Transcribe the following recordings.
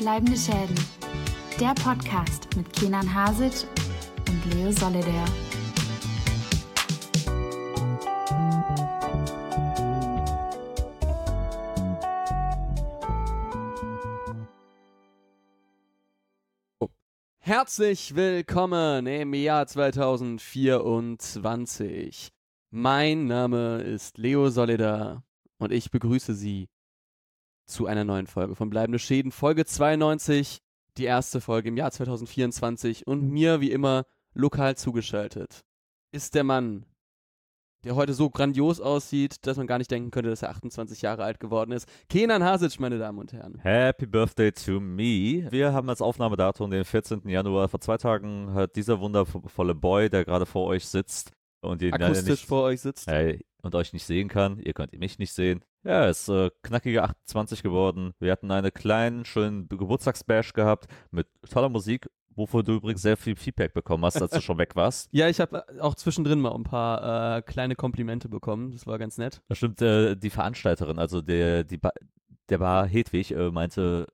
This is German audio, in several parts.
Bleibende Schäden. Der Podcast mit Kenan Hasic und Leo Solidaire. Herzlich willkommen im Jahr 2024. Mein Name ist Leo Solida und ich begrüße Sie zu einer neuen Folge von Bleibende Schäden, Folge 92, die erste Folge im Jahr 2024 und mir wie immer lokal zugeschaltet ist der Mann, der heute so grandios aussieht, dass man gar nicht denken könnte, dass er 28 Jahre alt geworden ist. Kenan Hasic, meine Damen und Herren. Happy Birthday to me. Wir haben als Aufnahmedatum den 14. Januar. Vor zwei Tagen hat dieser wundervolle Boy, der gerade vor euch sitzt und ihn Akustisch nicht, vor euch sitzt. Hey, und euch nicht sehen kann. Ihr könnt mich nicht sehen. Ja, ist äh, knackige 28 geworden. Wir hatten einen kleinen, schönen Geburtstagsbash gehabt mit toller Musik, wovon du übrigens sehr viel Feedback bekommen hast, als du schon weg warst. Ja, ich habe auch zwischendrin mal ein paar äh, kleine Komplimente bekommen. Das war ganz nett. Das stimmt, äh, die Veranstalterin, also der, die ba der war Hedwig, äh, meinte,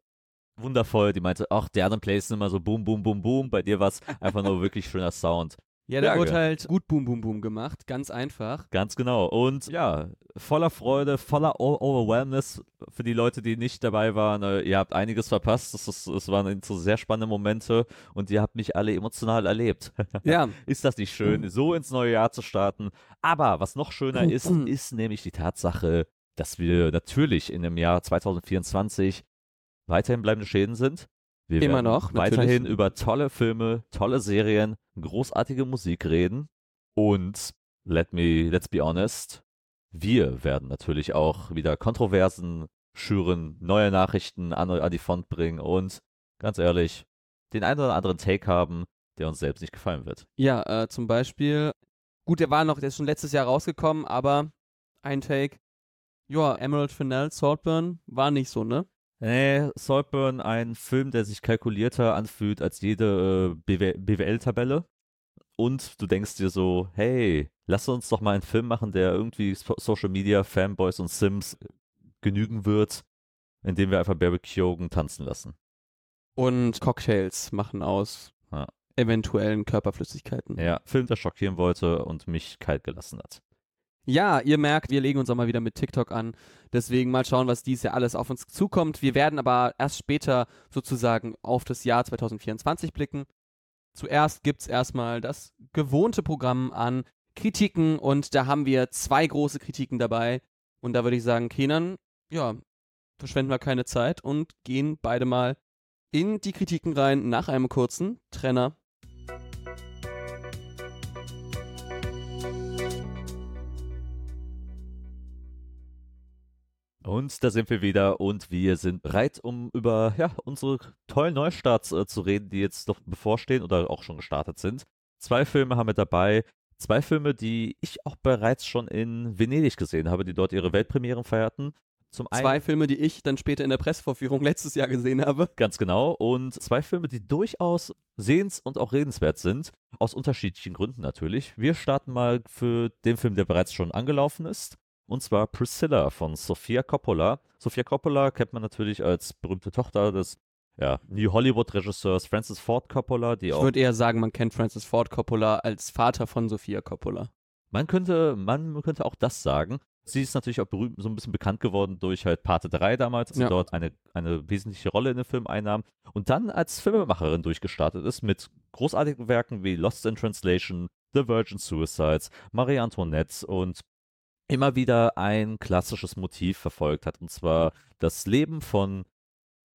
wundervoll, die meinte, ach, die anderen Plays sind immer so boom, boom, boom, boom. Bei dir war es einfach nur wirklich schöner Sound. Ja, der Danke. wurde halt gut Boom Boom Boom gemacht, ganz einfach. Ganz genau. Und ja, voller Freude, voller Overwhelmness für die Leute, die nicht dabei waren. Äh, ihr habt einiges verpasst. Das, ist, das waren so sehr spannende Momente und ihr habt mich alle emotional erlebt. Ja. ist das nicht schön, so ins neue Jahr zu starten? Aber was noch schöner ist, ist nämlich die Tatsache, dass wir natürlich in dem Jahr 2024 weiterhin bleibende Schäden sind. Wir Immer werden noch, weiterhin natürlich. über tolle Filme, tolle Serien, großartige Musik reden. Und let me, let's be honest, wir werden natürlich auch wieder Kontroversen schüren, neue Nachrichten an, an die Front bringen und ganz ehrlich, den einen oder anderen Take haben, der uns selbst nicht gefallen wird. Ja, äh, zum Beispiel, gut, der war noch, der ist schon letztes Jahr rausgekommen, aber ein Take, ja, Emerald Fennell, Saltburn, war nicht so, ne? Nee, Saltburn, ein Film, der sich kalkulierter anfühlt als jede äh, BW BWL-Tabelle. Und du denkst dir so, hey, lass uns doch mal einen Film machen, der irgendwie so Social Media, Fanboys und Sims genügen wird, indem wir einfach Barry Keoghan tanzen lassen. Und Cocktails machen aus Ja. eventuellen Körperflüssigkeiten. Ja, Film, der schockieren wollte und mich kalt gelassen hat. Ja, ihr merkt, wir legen uns auch mal wieder mit TikTok an. Deswegen mal schauen, was dieses Jahr alles auf uns zukommt. Wir werden aber erst später sozusagen auf das Jahr 2024 blicken. Zuerst gibt's erstmal das gewohnte Programm an Kritiken und da haben wir zwei große Kritiken dabei. Und da würde ich sagen, Kenan, ja, verschwenden wir keine Zeit und gehen beide mal in die Kritiken rein nach einem kurzen Trenner. Und da sind wir wieder und wir sind bereit, um über ja, unsere tollen Neustarts äh, zu reden, die jetzt noch bevorstehen oder auch schon gestartet sind. Zwei Filme haben wir dabei. Zwei Filme, die ich auch bereits schon in Venedig gesehen habe, die dort ihre Weltpremieren feierten. Zum einen Zwei Filme, die ich dann später in der Pressevorführung letztes Jahr gesehen habe. Ganz genau. Und zwei Filme, die durchaus sehens- und auch redenswert sind. Aus unterschiedlichen Gründen natürlich. Wir starten mal für den Film, der bereits schon angelaufen ist. Und zwar Priscilla von Sofia Coppola. Sofia Coppola kennt man natürlich als berühmte Tochter des ja, New Hollywood-Regisseurs Francis Ford Coppola, die Ich würde eher sagen, man kennt Francis Ford Coppola als Vater von Sophia Coppola. Man könnte, man könnte auch das sagen. Sie ist natürlich auch berühmt, so ein bisschen bekannt geworden durch halt Pate 3 damals, als Ja. sie dort eine, eine wesentliche Rolle in dem Film einnahm und dann als Filmemacherin durchgestartet ist mit großartigen Werken wie Lost in Translation, The Virgin Suicides, Marie Antoinette und immer wieder ein klassisches Motiv verfolgt hat, und zwar das Leben von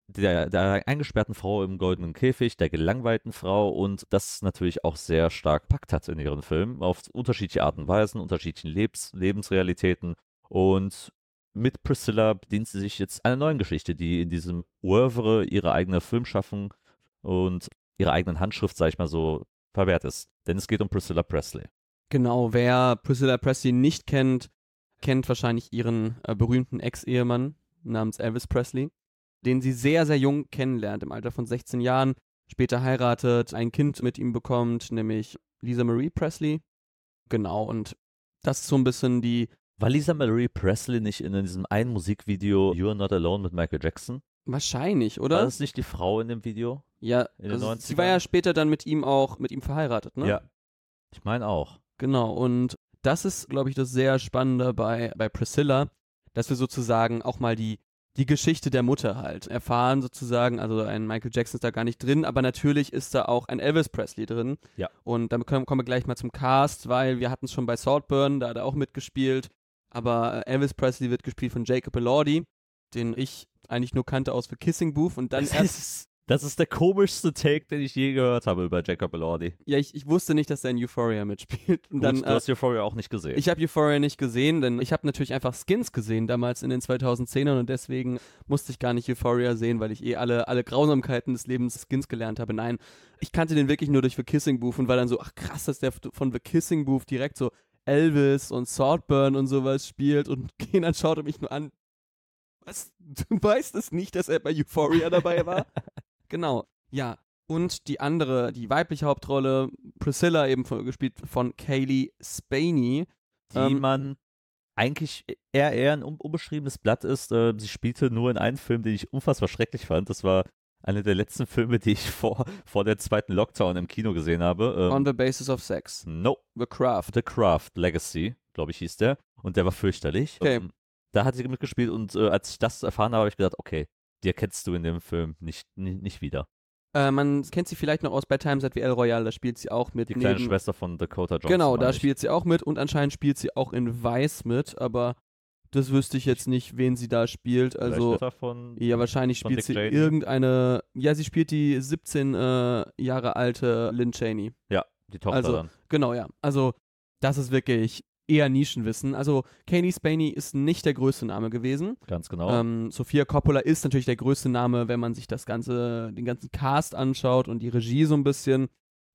der, der eingesperrten Frau im goldenen Käfig, der gelangweilten Frau und das natürlich auch sehr stark packt hat in ihren Filmen, auf unterschiedliche Arten und Weisen, unterschiedlichen Lebens Lebensrealitäten und mit Priscilla bedient sie sich jetzt einer neuen Geschichte, die in diesem Oeuvre ihre eigene Filmschaffung und ihre eigenen Handschrift, sag ich mal so, verwehrt ist. Denn es geht um Priscilla Presley. Genau, wer Priscilla Presley nicht kennt, kennt wahrscheinlich ihren äh, berühmten Ex-Ehemann namens Elvis Presley, den sie sehr, sehr jung kennenlernt, im Alter von 16 Jahren, später heiratet, ein Kind mit ihm bekommt, nämlich Lisa Marie Presley. Genau, und das ist so ein bisschen die, War Lisa Marie Presley nicht in diesem einen Musikvideo You're Not Alone mit Michael Jackson? Wahrscheinlich, War oder? das nicht die Frau in dem Video? ja, in also 90ern? sie war ja später dann mit ihm auch, mit ihm verheiratet, ne? Ja. Ich meine auch. Genau, und das ist, glaube ich, das sehr Spannende bei, bei Priscilla, dass wir sozusagen auch mal die, die Geschichte der Mutter halt erfahren, sozusagen. Also ein Michael Jackson ist da gar nicht drin, aber natürlich ist da auch ein Elvis Presley drin. Ja. Und dann können, kommen wir gleich mal zum Cast, weil wir hatten es schon bei Saltburn, da hat er auch mitgespielt. Aber äh, Elvis Presley wird gespielt von Jacob Elordi, den ich eigentlich nur kannte aus The Kissing Booth und dann Das erst das ist der komischste Take, den ich je gehört habe über Jacob Elordi. ja, ich, ich wusste nicht, dass er in Euphoria mitspielt. Und Gut, dann, du äh, hast Euphoria auch nicht gesehen. Ich habe Euphoria nicht gesehen, denn ich habe natürlich einfach Skins gesehen damals in den 2010ern und deswegen musste ich gar nicht Euphoria sehen, weil ich eh alle, alle Grausamkeiten des Lebens Skins gelernt habe. Nein, ich kannte den wirklich nur durch The Kissing Booth und war dann so, ach krass, dass der von The Kissing Booth direkt so Elvis und Saltburn und sowas spielt und Kenan schaute mich nur an. Was? Du weißt es nicht, dass er bei Euphoria dabei war? genau, ja. Und die andere, die weibliche Hauptrolle, Priscilla, eben von, gespielt von Kaylee Spaney. die ähm, man eigentlich eher, eher ein un- unbeschriebenes Blatt ist. Äh, sie spielte nur in einem Film, den ich unfassbar schrecklich fand. Das war einer der letzten Filme, die ich vor, vor der zweiten Lockdown im Kino gesehen habe. Ähm, On the Basis of Sex. no, The Craft. The Craft Legacy, glaube ich, hieß der. Und der war fürchterlich. Okay. Ähm, da hat sie mitgespielt und äh, als ich das erfahren habe, habe ich gedacht, okay, die erkennst du in dem Film nicht, nicht, nicht wieder. Äh, man kennt sie vielleicht noch aus Bad Times at the El Royale, da spielt sie auch mit. Die kleine neben- Schwester von Dakota Johnson. Genau, da ich. spielt sie auch mit und anscheinend spielt sie auch in Weiß mit, aber das wüsste ich jetzt nicht, wen sie da spielt. Also, von, ja, wahrscheinlich spielt Dick sie Cheney? irgendeine. Ja, sie spielt die 17 äh, Jahre alte Lynn Cheney. Ja, die Tochter Also, dann. Genau, ja. Also, das ist wirklich eher Nischenwissen. Also, Kaylee Spaney ist nicht der größte Name gewesen. Ganz genau. Ähm, Sophia Coppola ist natürlich der größte Name, wenn man sich das ganze, den ganzen Cast anschaut und die Regie so ein bisschen.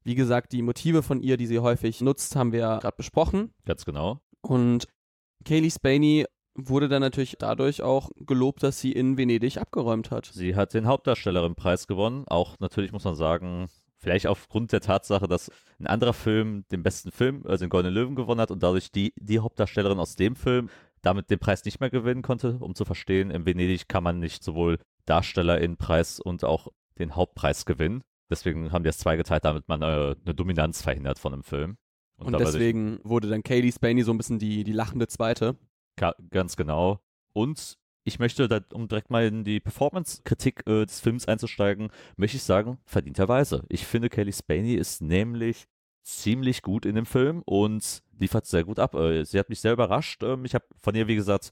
Wie gesagt, die Motive von ihr, die sie häufig nutzt, haben wir ja gerade besprochen. Ganz genau. Und Kaylee Spaney wurde dann natürlich dadurch auch gelobt, dass sie in Venedig abgeräumt hat. Sie hat den Hauptdarstellerin-Preis gewonnen. Auch natürlich muss man sagen, vielleicht aufgrund der Tatsache, dass ein anderer Film den besten Film, also den Goldenen Löwen gewonnen hat und dadurch die, die Hauptdarstellerin aus dem Film damit den Preis nicht mehr gewinnen konnte, um zu verstehen, in Venedig kann man nicht sowohl Darstellerin-Preis und auch den Hauptpreis gewinnen. Deswegen haben die es zweigeteilt, damit man äh, eine Dominanz verhindert von einem Film. Und, sich- deswegen wurde dann Kaylee Spaney so ein bisschen die, die lachende Zweite. Ganz genau. Und ich möchte, da, um direkt mal in die Performance-Kritik äh, des Films einzusteigen, möchte ich sagen, verdienterweise. Ich finde, Kelly Spaney ist nämlich ziemlich gut in dem Film und liefert sehr gut ab. Äh, sie hat mich sehr überrascht. Ähm, ich habe von ihr, wie gesagt,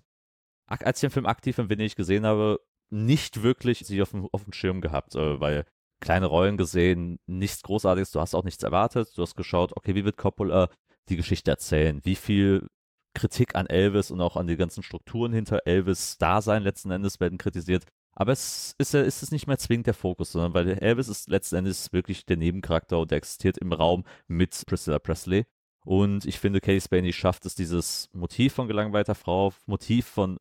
als ich den Film aktiv in Venedig gesehen habe, nicht wirklich sie auf dem, auf dem Schirm gehabt, äh, weil kleine Rollen gesehen, nichts Großartiges, du hast auch nichts erwartet. Du hast geschaut, okay, wie wird Coppola die Geschichte erzählen? Wie viel Kritik an Elvis und auch an die ganzen Strukturen hinter Elvis Dasein letzten Endes werden kritisiert. Aber es ist, ist es nicht mehr zwingend der Fokus, sondern weil Elvis ist letzten Endes wirklich der Nebencharakter und der existiert im Raum mit Priscilla Presley. Und ich finde, Katie Spaney schafft es, dieses Motiv von gelangweilter Frau, Motiv von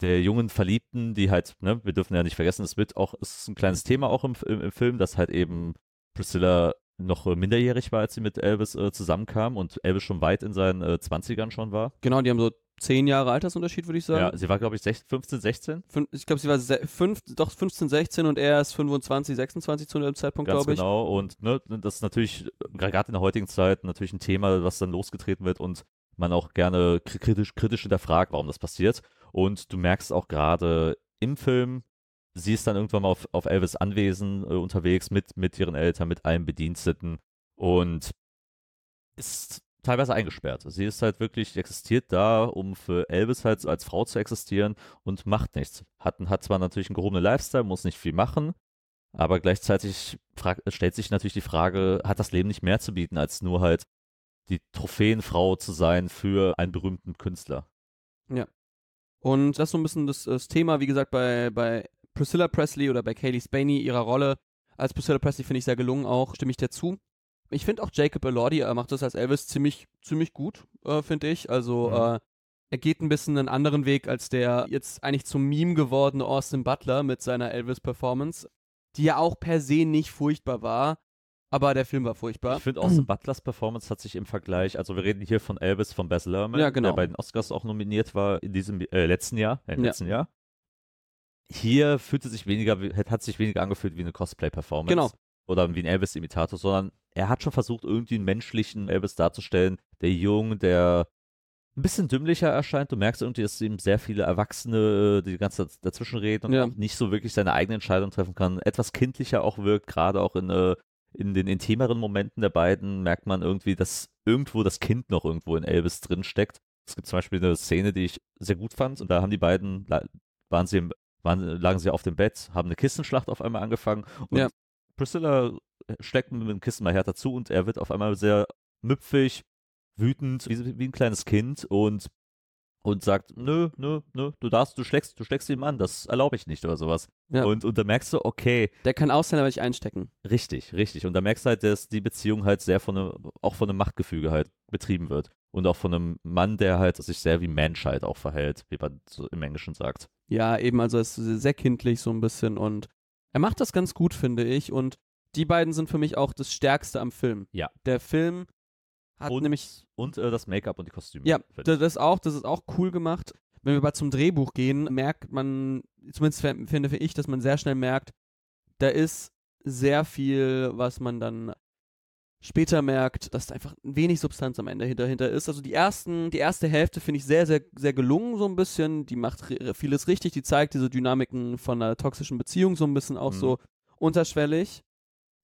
der jungen Verliebten, die halt, ne, wir dürfen ja nicht vergessen, es wird auch, es ist ein kleines Thema auch im, im, im Film, dass halt eben Priscilla noch äh, minderjährig war, als sie mit Elvis äh, zusammenkam und Elvis schon weit in seinen äh, 20ern schon war. Genau, die haben so zehn Jahre Altersunterschied, würde ich sagen. Ja, sie war, glaube ich, 16, 15, 16. Fün- ich glaube, sie war fünf, doch 15, 16 und er ist 25, 26 zu dem Zeitpunkt, glaube ich. genau. Und ne, das ist natürlich, gerade in der heutigen Zeit, natürlich ein Thema, was dann losgetreten wird und man auch gerne kri- kritisch, kritisch hinterfragt, warum das passiert. Und du merkst auch gerade im Film, sie ist dann irgendwann mal auf, auf Elvis Anwesen äh, unterwegs mit, mit ihren Eltern, mit allen Bediensteten und ist teilweise eingesperrt. Sie ist halt wirklich, existiert da, um für Elvis halt als Frau zu existieren und macht nichts. Hat, hat zwar natürlich einen gehobenen Lifestyle, muss nicht viel machen, aber gleichzeitig frag, stellt sich natürlich die Frage, hat das Leben nicht mehr zu bieten, als nur halt die Trophäenfrau zu sein für einen berühmten Künstler? Und das ist so ein bisschen das, das Thema, wie gesagt, bei, bei Priscilla Presley oder bei Kaylee Spaney, ihrer Rolle als Priscilla Presley finde ich sehr gelungen auch, stimme ich dir zu. Ich finde auch Jacob Elordi, er macht das als Elvis ziemlich, ziemlich gut, äh, finde ich. Also Mhm. äh, er geht ein bisschen einen anderen Weg als der jetzt eigentlich zum Meme gewordene Austin Butler mit seiner Elvis-Performance, die ja auch per se nicht furchtbar war, aber der Film war furchtbar. Ich finde Austin Butlers Performance hat sich im Vergleich, also wir reden hier von Elvis von Baz Luhrmann, Ja, genau. der bei den Oscars auch nominiert war in diesem äh, letzten Jahr, äh, im Ja. letzten Jahr. Hier fühlte sich weniger, hat sich weniger angefühlt wie eine Cosplay-Performance. Genau. Oder wie ein Elvis-Imitator, sondern er hat schon versucht, irgendwie einen menschlichen Elvis darzustellen, der jung, der ein bisschen dümmlicher erscheint. Du merkst irgendwie, dass ihm sehr viele Erwachsene äh, die ganze Zeit dazwischen reden und Ja. nicht so wirklich seine eigene Entscheidung treffen kann. Etwas kindlicher auch wirkt, gerade auch in, äh, in den intimeren Momenten der beiden merkt man irgendwie, dass irgendwo das Kind noch irgendwo in Elvis drin steckt. Es gibt zum Beispiel eine Szene, die ich sehr gut fand und da haben die beiden, waren sie im, waren, lagen sie auf dem Bett, haben eine Kissenschlacht auf einmal angefangen und Ja. Priscilla steckt mit dem Kissen mal härter zu und er wird auf einmal sehr müpfig, wütend, wie, wie ein kleines Kind und und sagt, nö, nö, nö, du darfst, du schlägst, du schlägst ihm an, das erlaube ich nicht oder sowas. Ja. Und, und da merkst du, okay, Der kann aussehen, aber nicht einstecken. Richtig, richtig. Und da merkst du halt, dass die Beziehung halt sehr von einem, auch von einem Machtgefüge halt betrieben wird. Und auch von einem Mann, der halt sich sehr wie Mensch halt auch verhält, wie man so im Englischen sagt. Ja, eben, also es ist sehr kindlich so ein bisschen und er macht das ganz gut, finde ich. Und die beiden sind für mich auch das Stärkste am Film. Ja. Der Film hat Und- nämlich Und äh, das Make-up und die Kostüme. Ja, das, das auch, das ist auch cool gemacht. Wenn wir aber zum Drehbuch gehen, merkt man, zumindest finde ich, dass man sehr schnell merkt, da ist sehr viel, was man dann später merkt, dass da einfach wenig Substanz am Ende hinter, dahinter ist. Also die ersten, die erste Hälfte finde ich sehr, sehr, sehr gelungen so ein bisschen. Die macht ri- vieles richtig, die zeigt diese Dynamiken von einer toxischen Beziehung so ein bisschen auch Mhm. so unterschwellig.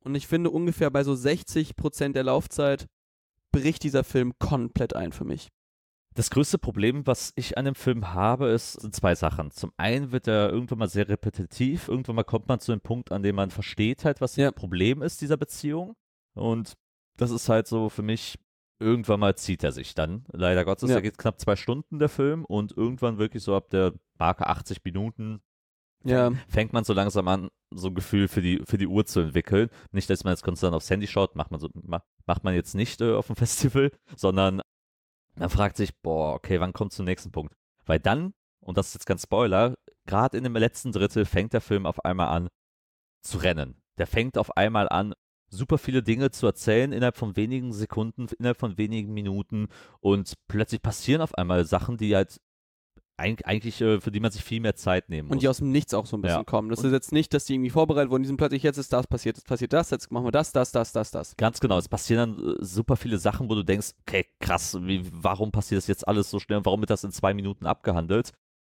Und ich finde ungefähr bei so 60 Prozent der Laufzeit bricht dieser Film komplett ein für mich. Das größte Problem, was ich an dem Film habe, ist, sind zwei Sachen. Zum einen wird er irgendwann mal sehr repetitiv. Irgendwann mal kommt man zu dem Punkt, an dem man versteht halt, was Ja. das Problem ist dieser Beziehung. Und das ist halt so für mich, irgendwann mal zieht er sich dann. Leider Gottes, Ja. er geht knapp zwei Stunden, der Film. Und irgendwann wirklich so ab der Marke 80 Minuten Ja. fängt man so langsam an, so ein Gefühl für die, für die Uhr zu entwickeln. Nicht, dass man jetzt konstant aufs Handy schaut, macht man, so, ma, macht man jetzt nicht äh, auf dem Festival, sondern man fragt sich, boah, okay, wann kommt zum nächsten Punkt? Weil dann, und das ist jetzt kein Spoiler, gerade in dem letzten Drittel fängt der Film auf einmal an zu rennen. Der fängt auf einmal an, super viele Dinge zu erzählen innerhalb von wenigen Sekunden, innerhalb von wenigen Minuten und plötzlich passieren auf einmal Sachen, die halt eig- eigentlich, äh, für die man sich viel mehr Zeit nehmen muss. Und die aus dem Nichts auch so ein bisschen Ja. kommen. Das Und- ist jetzt nicht, dass die irgendwie vorbereitet wurden, die sind plötzlich, jetzt ist das passiert, jetzt passiert das, jetzt machen wir das, das, das, das, das. Ganz genau, es passieren dann äh, super viele Sachen, wo du denkst, okay, krass, wie, warum passiert das jetzt alles so schnell und warum wird das in zwei Minuten abgehandelt?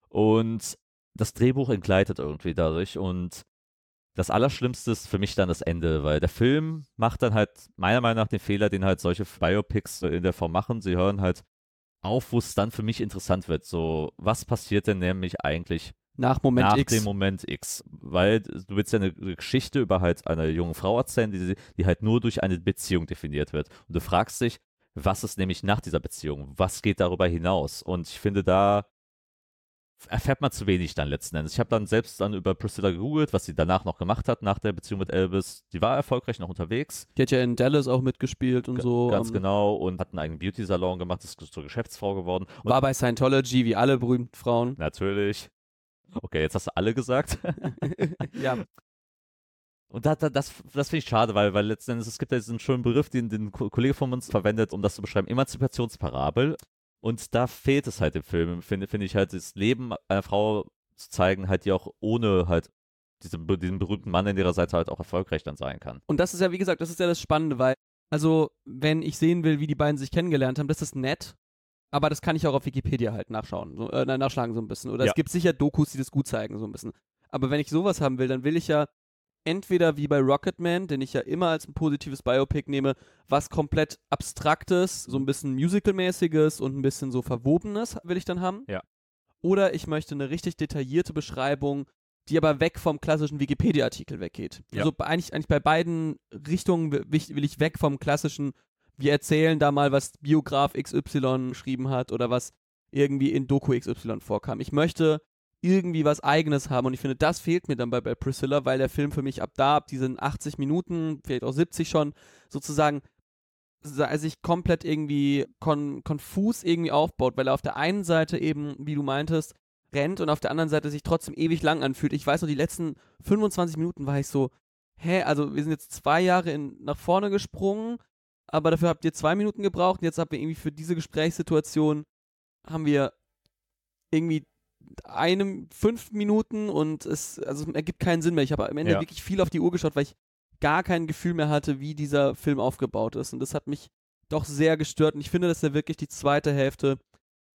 Und das Drehbuch entgleitet irgendwie dadurch und das Allerschlimmste ist für mich dann das Ende, weil der Film macht dann halt meiner Meinung nach den Fehler, den halt solche Biopics in der Form machen. Sie hören halt auf, wo es dann für mich interessant wird. So, was passiert denn nämlich eigentlich Nach Moment nach X. dem Moment X. Weil du willst ja eine Geschichte über halt eine junge Frau erzählen, die, die halt nur durch eine Beziehung definiert wird. Und du fragst dich, was ist nämlich nach dieser Beziehung? Was geht darüber hinaus? Und ich finde, da erfährt man zu wenig dann letzten Endes. Ich habe dann selbst dann über Priscilla gegoogelt, was sie danach noch gemacht hat, nach der Beziehung mit Elvis. Die war erfolgreich noch unterwegs. Die hat ja in Dallas auch mitgespielt und Ga- so. Ganz ähm, genau. Und hat einen eigenen Beauty-Salon gemacht, ist zur Geschäftsfrau geworden. Und War bei Scientology, wie alle berühmten Frauen. natürlich. Okay, jetzt hast du alle gesagt. ja. Und da, da, das, das finde ich schade, weil, weil letzten Endes, es gibt ja diesen schönen Begriff, den, den Ko- Kollege von uns verwendet, um das zu beschreiben, Emanzipationsparabel. Und da fehlt es halt im Film, finde finde ich halt, das Leben einer Frau zu zeigen, halt, die auch ohne halt diesen, diesen berühmten Mann in ihrer Seite halt auch erfolgreich dann sein kann. Und das ist ja, wie gesagt, das ist ja das Spannende, weil, also, wenn ich sehen will, wie die beiden sich kennengelernt haben, das ist nett. Aber das kann ich auch auf Wikipedia halt nachschauen, so, äh, nachschlagen so ein bisschen. Oder Ja. es gibt sicher Dokus, die das gut zeigen, so ein bisschen. Aber wenn ich sowas haben will, dann will ich ja entweder wie bei Rocketman, den ich ja immer als ein positives Biopic nehme, was komplett Abstraktes, so ein bisschen Musical-mäßiges und ein bisschen so Verwobenes will ich dann haben. Ja. Oder ich möchte eine richtig detaillierte Beschreibung, die aber weg vom klassischen Wikipedia-Artikel weggeht. Ja. Also eigentlich, eigentlich bei beiden Richtungen will ich, will ich weg vom klassischen, wir erzählen da mal, was Biograf XY geschrieben hat oder was irgendwie in Doku XY vorkam. Ich möchte irgendwie was Eigenes haben und ich finde, das fehlt mir dann bei, bei Priscilla, weil der Film für mich ab da, ab diesen 80 Minuten, vielleicht auch 70 schon, sozusagen sa- sich komplett irgendwie kon konfus irgendwie aufbaut, weil er auf der einen Seite eben, wie du meintest, rennt und auf der anderen Seite sich trotzdem ewig lang anfühlt. Ich weiß noch, die letzten 25 Minuten war ich so, hä, also wir sind jetzt zwei Jahre in, nach vorne gesprungen, aber dafür habt ihr zwei Minuten gebraucht und jetzt habt ihr irgendwie für diese Gesprächssituation haben wir irgendwie einem fünf Minuten und es also ergibt keinen Sinn mehr. Ich habe am Ende Ja. wirklich viel auf die Uhr geschaut, weil ich gar kein Gefühl mehr hatte, wie dieser Film aufgebaut ist. Und das hat mich doch sehr gestört. Und ich finde, dass er wirklich die zweite Hälfte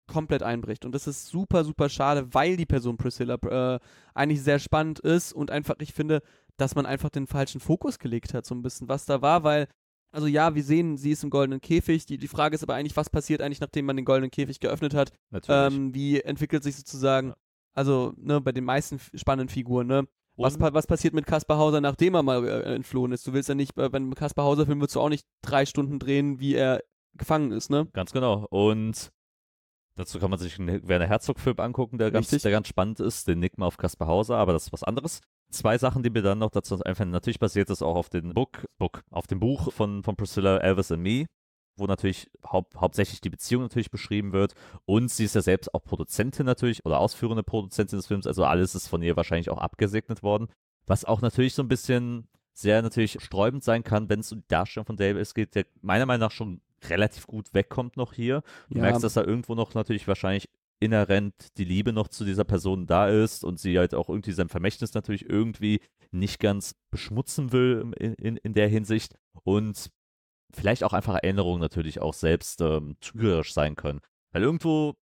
komplett einbricht. Und das ist super, super schade, weil die Person Priscilla äh, eigentlich sehr spannend ist und einfach, ich finde, dass man einfach den falschen Fokus gelegt hat, so ein bisschen, was da war, weil, also ja, wir sehen, sie ist im goldenen Käfig. Die, die Frage ist aber eigentlich, was passiert eigentlich, nachdem man den goldenen Käfig geöffnet hat? Natürlich. Ähm, wie entwickelt sich sozusagen, Ja. also ne, bei den meisten spannenden Figuren, ne? Was, was passiert mit Kaspar Hauser, nachdem er mal äh, entflohen ist? Du willst ja nicht, äh, einem Kaspar Hauser-Film würdest du auch nicht drei Stunden drehen, wie er gefangen ist, ne? Ganz genau. Und dazu kann man sich einen Werner Herzog-Film angucken, der ganz, der ganz spannend ist, den Nick mal auf Kaspar Hauser, aber das ist was anderes. Zwei Sachen, die mir dann noch dazu einfallen. Natürlich basiert das auch auf dem Book, Book, auf dem Buch von, von Priscilla Elvis and Me, wo natürlich haupt, hauptsächlich die Beziehung natürlich beschrieben wird. Und sie ist ja selbst auch Produzentin natürlich oder ausführende Produzentin des Films. Also alles ist von ihr wahrscheinlich auch abgesegnet worden. Was auch natürlich so ein bisschen sehr natürlich sträubend sein kann, wenn es um die Darstellung von Davis geht, der meiner Meinung nach schon relativ gut wegkommt noch hier. Du Ja. merkst, dass da irgendwo noch natürlich wahrscheinlich inhärent die Liebe noch zu dieser Person da ist und sie halt auch irgendwie sein Vermächtnis natürlich irgendwie nicht ganz beschmutzen will in, in, in der Hinsicht und vielleicht auch einfach Erinnerungen natürlich auch selbst ähm, trügerisch sein können. Weil irgendwo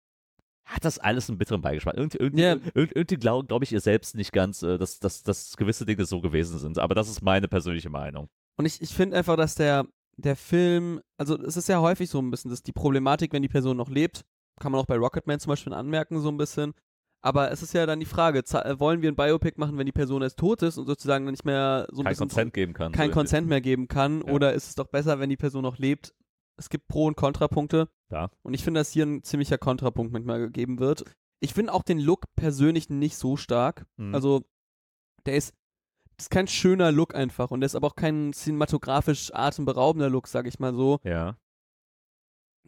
hat das alles einen bitteren Beigeschmack. Irgendwie, irgendwie, irg- irgendwie glaube glaub ich ihr selbst nicht ganz, äh, dass, dass, dass gewisse Dinge so gewesen sind. Aber das ist meine persönliche Meinung. Und ich, ich finde einfach, dass der, der Film, also es ist ja häufig so ein bisschen, dass die Problematik, wenn die Person noch lebt, kann man auch bei Rocketman zum Beispiel anmerken, so ein bisschen. Aber es ist ja dann die Frage, äh, wollen wir ein Biopic machen, wenn die Person erst tot ist und sozusagen nicht mehr so ein Kein bisschen Consent geben kann. kein so Consent mehr geben kann? Ja. Oder ist es doch besser, wenn die Person noch lebt? Es gibt Pro- und Kontrapunkte. Ja. Und ich finde, dass hier ein ziemlicher Kontrapunkt manchmal gegeben wird. Ich finde auch den Look persönlich nicht so stark. Mhm. Also, der ist, das ist kein schöner Look einfach. Und der ist aber auch kein cinematografisch atemberaubender Look, sag ich mal so. Ja.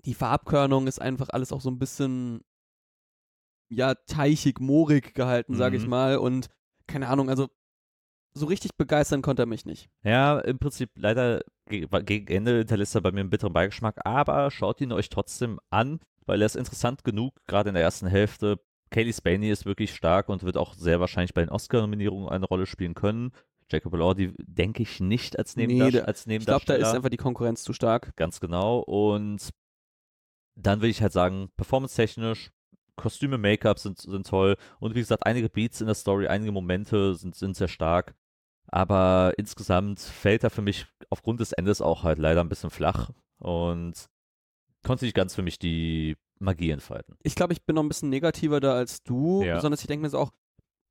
Die Farbkörnung ist einfach alles auch so ein bisschen, ja, teichig, moorig gehalten, sag ich Mhm. mal. Und keine Ahnung, also so richtig begeistern konnte er mich nicht. Ja, im Prinzip leider ge gegen Ende hinterlässt er bei mir einen bitteren Beigeschmack, aber schaut ihn euch trotzdem an, weil er ist interessant genug, gerade in der ersten Hälfte. Kaylee Spaney ist wirklich stark und wird auch sehr wahrscheinlich bei den Oscar-Nominierungen eine Rolle spielen können. Jacob Elordi denke ich nicht als, Nee, Nebendarst der- als Ich glaube, da Nebendarsteller. ist einfach die Konkurrenz zu stark. Ganz genau. Und dann will ich halt sagen, performance-technisch, Kostüme, Make-up sind, sind toll. Und wie gesagt, einige Beats in der Story, einige Momente sind, sind sehr stark. Aber insgesamt fällt er für mich aufgrund des Endes auch halt leider ein bisschen flach und konnte nicht ganz für mich die Magie entfalten. Ich glaube, ich bin noch ein bisschen negativer da als du. Ja. Besonders, ich denke mir so auch,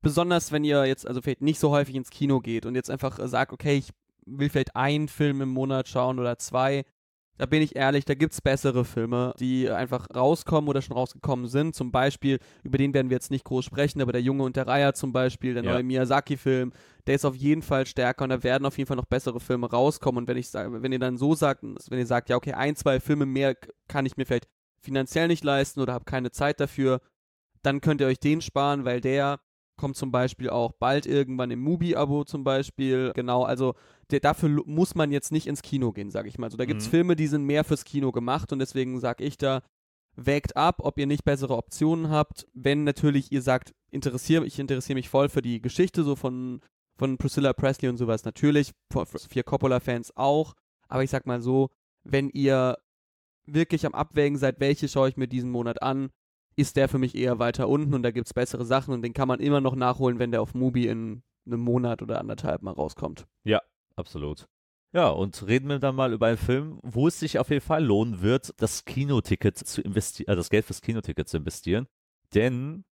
besonders wenn ihr jetzt, also vielleicht nicht so häufig ins Kino geht und jetzt einfach sagt, okay, ich will vielleicht einen Film im Monat schauen oder zwei. Da bin ich ehrlich, da gibt es bessere Filme, die einfach rauskommen oder schon rausgekommen sind. Zum Beispiel, über den werden wir jetzt nicht groß sprechen, aber der Junge und der Reiher zum Beispiel, der Ja. neue Miyazaki-Film, der ist auf jeden Fall stärker und da werden auf jeden Fall noch bessere Filme rauskommen. Und wenn ich sage, wenn ihr dann so sagt, wenn ihr sagt, ja, okay, ein, zwei Filme mehr kann ich mir vielleicht finanziell nicht leisten oder habe keine Zeit dafür, dann könnt ihr euch den sparen, weil der kommt zum Beispiel auch bald irgendwann im Mubi-Abo zum Beispiel. Genau, also der, dafür muss man jetzt nicht ins Kino gehen, sage ich mal. So, da gibt es Mhm. Filme, die sind mehr fürs Kino gemacht und deswegen sage ich da, wägt ab, ob ihr nicht bessere Optionen habt. Wenn natürlich ihr sagt, interessiere, ich interessiere mich voll für die Geschichte so von, von Priscilla Presley und sowas, natürlich, für, Coppola-Fans auch. Aber ich sag mal so, wenn ihr wirklich am Abwägen seid, welche schaue ich mir diesen Monat an, ist der für mich eher weiter unten und da gibt es bessere Sachen und den kann man immer noch nachholen, wenn der auf Mubi in einem Monat oder anderthalb mal rauskommt. Absolut. Ja, und reden wir dann mal über einen Film, wo es sich auf jeden Fall lohnen wird, das Kinoticket zu investieren, äh, das Geld fürs Kinoticket zu investieren. Denn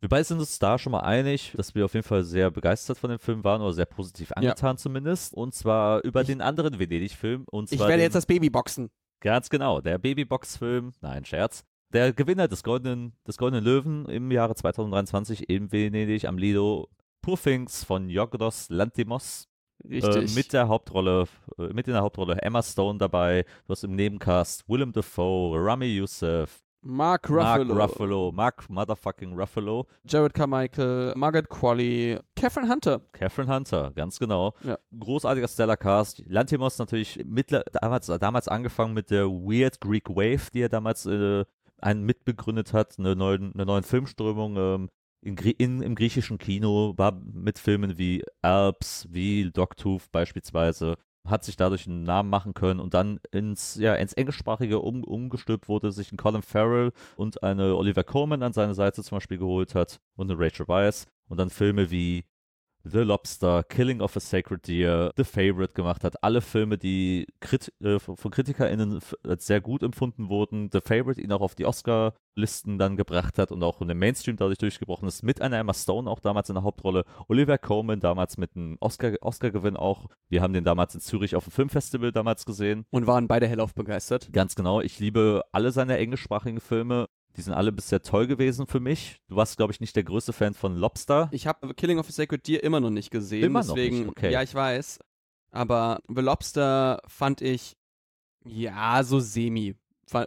wir beide sind uns da schon mal einig, dass wir auf jeden Fall sehr begeistert von dem Film waren oder sehr positiv angetan zumindest. Und zwar über Ich- den anderen Venedig-Film. Ich werde den, jetzt das Baby boxen. Ganz genau, der Babybox-Film, nein, Scherz. Der Gewinner des Goldenen, des Goldenen Löwen im Jahre 2023 in Venedig am Lido. Poor Things von Yorgos Lantimos. Äh, Richtig. mit der Hauptrolle, äh, mit in der Hauptrolle Emma Stone dabei. Du hast im Nebencast Willem Dafoe, Rami Youssef, Mark Ruffalo, Mark Ruffalo, Mark Motherfucking Ruffalo, Jared Carmichael, Margaret Qualley, Catherine Hunter. Catherine Hunter, ganz genau. Ja. Großartiger Stellar Cast. Lantimos natürlich mittler, damals, damals angefangen mit der Weird Greek Wave, die er damals äh, einen mitbegründet hat, eine neue, eine neue Filmströmung ähm, in, in, im griechischen Kino, war mit Filmen wie Alps, wie Dogtooth beispielsweise, hat sich dadurch einen Namen machen können und dann ins, ja, ins Englischsprachige um, umgestülpt wurde, sich einen Colin Farrell und eine Oliver Coleman an seine Seite zum Beispiel geholt hat und eine Rachel Weisz und dann Filme wie The Lobster, Killing of a Sacred Deer, The Favorite gemacht hat. Alle Filme, die Krit äh, von KritikerInnen als sehr gut empfunden wurden. The Favorite ihn auch auf die Oscar-Listen dann gebracht hat und auch in den Mainstream dadurch durchgebrochen ist. Mit einer Emma Stone auch damals in der Hauptrolle. Oliver Coleman damals mit einem Oscar-Gewinn Oscar auch. Wir haben den damals in Zürich auf dem Filmfestival damals gesehen. Und waren beide hellauf begeistert. Ganz genau. Ich liebe alle seine englischsprachigen Filme. Die sind alle bisher toll gewesen für mich. Du warst, glaube ich, nicht der größte Fan von Lobster. Ich habe Killing of a Sacred Deer immer noch nicht gesehen. Immer deswegen, noch nicht, okay. Ja, ich weiß. Aber The Lobster fand ich, ja, so semi.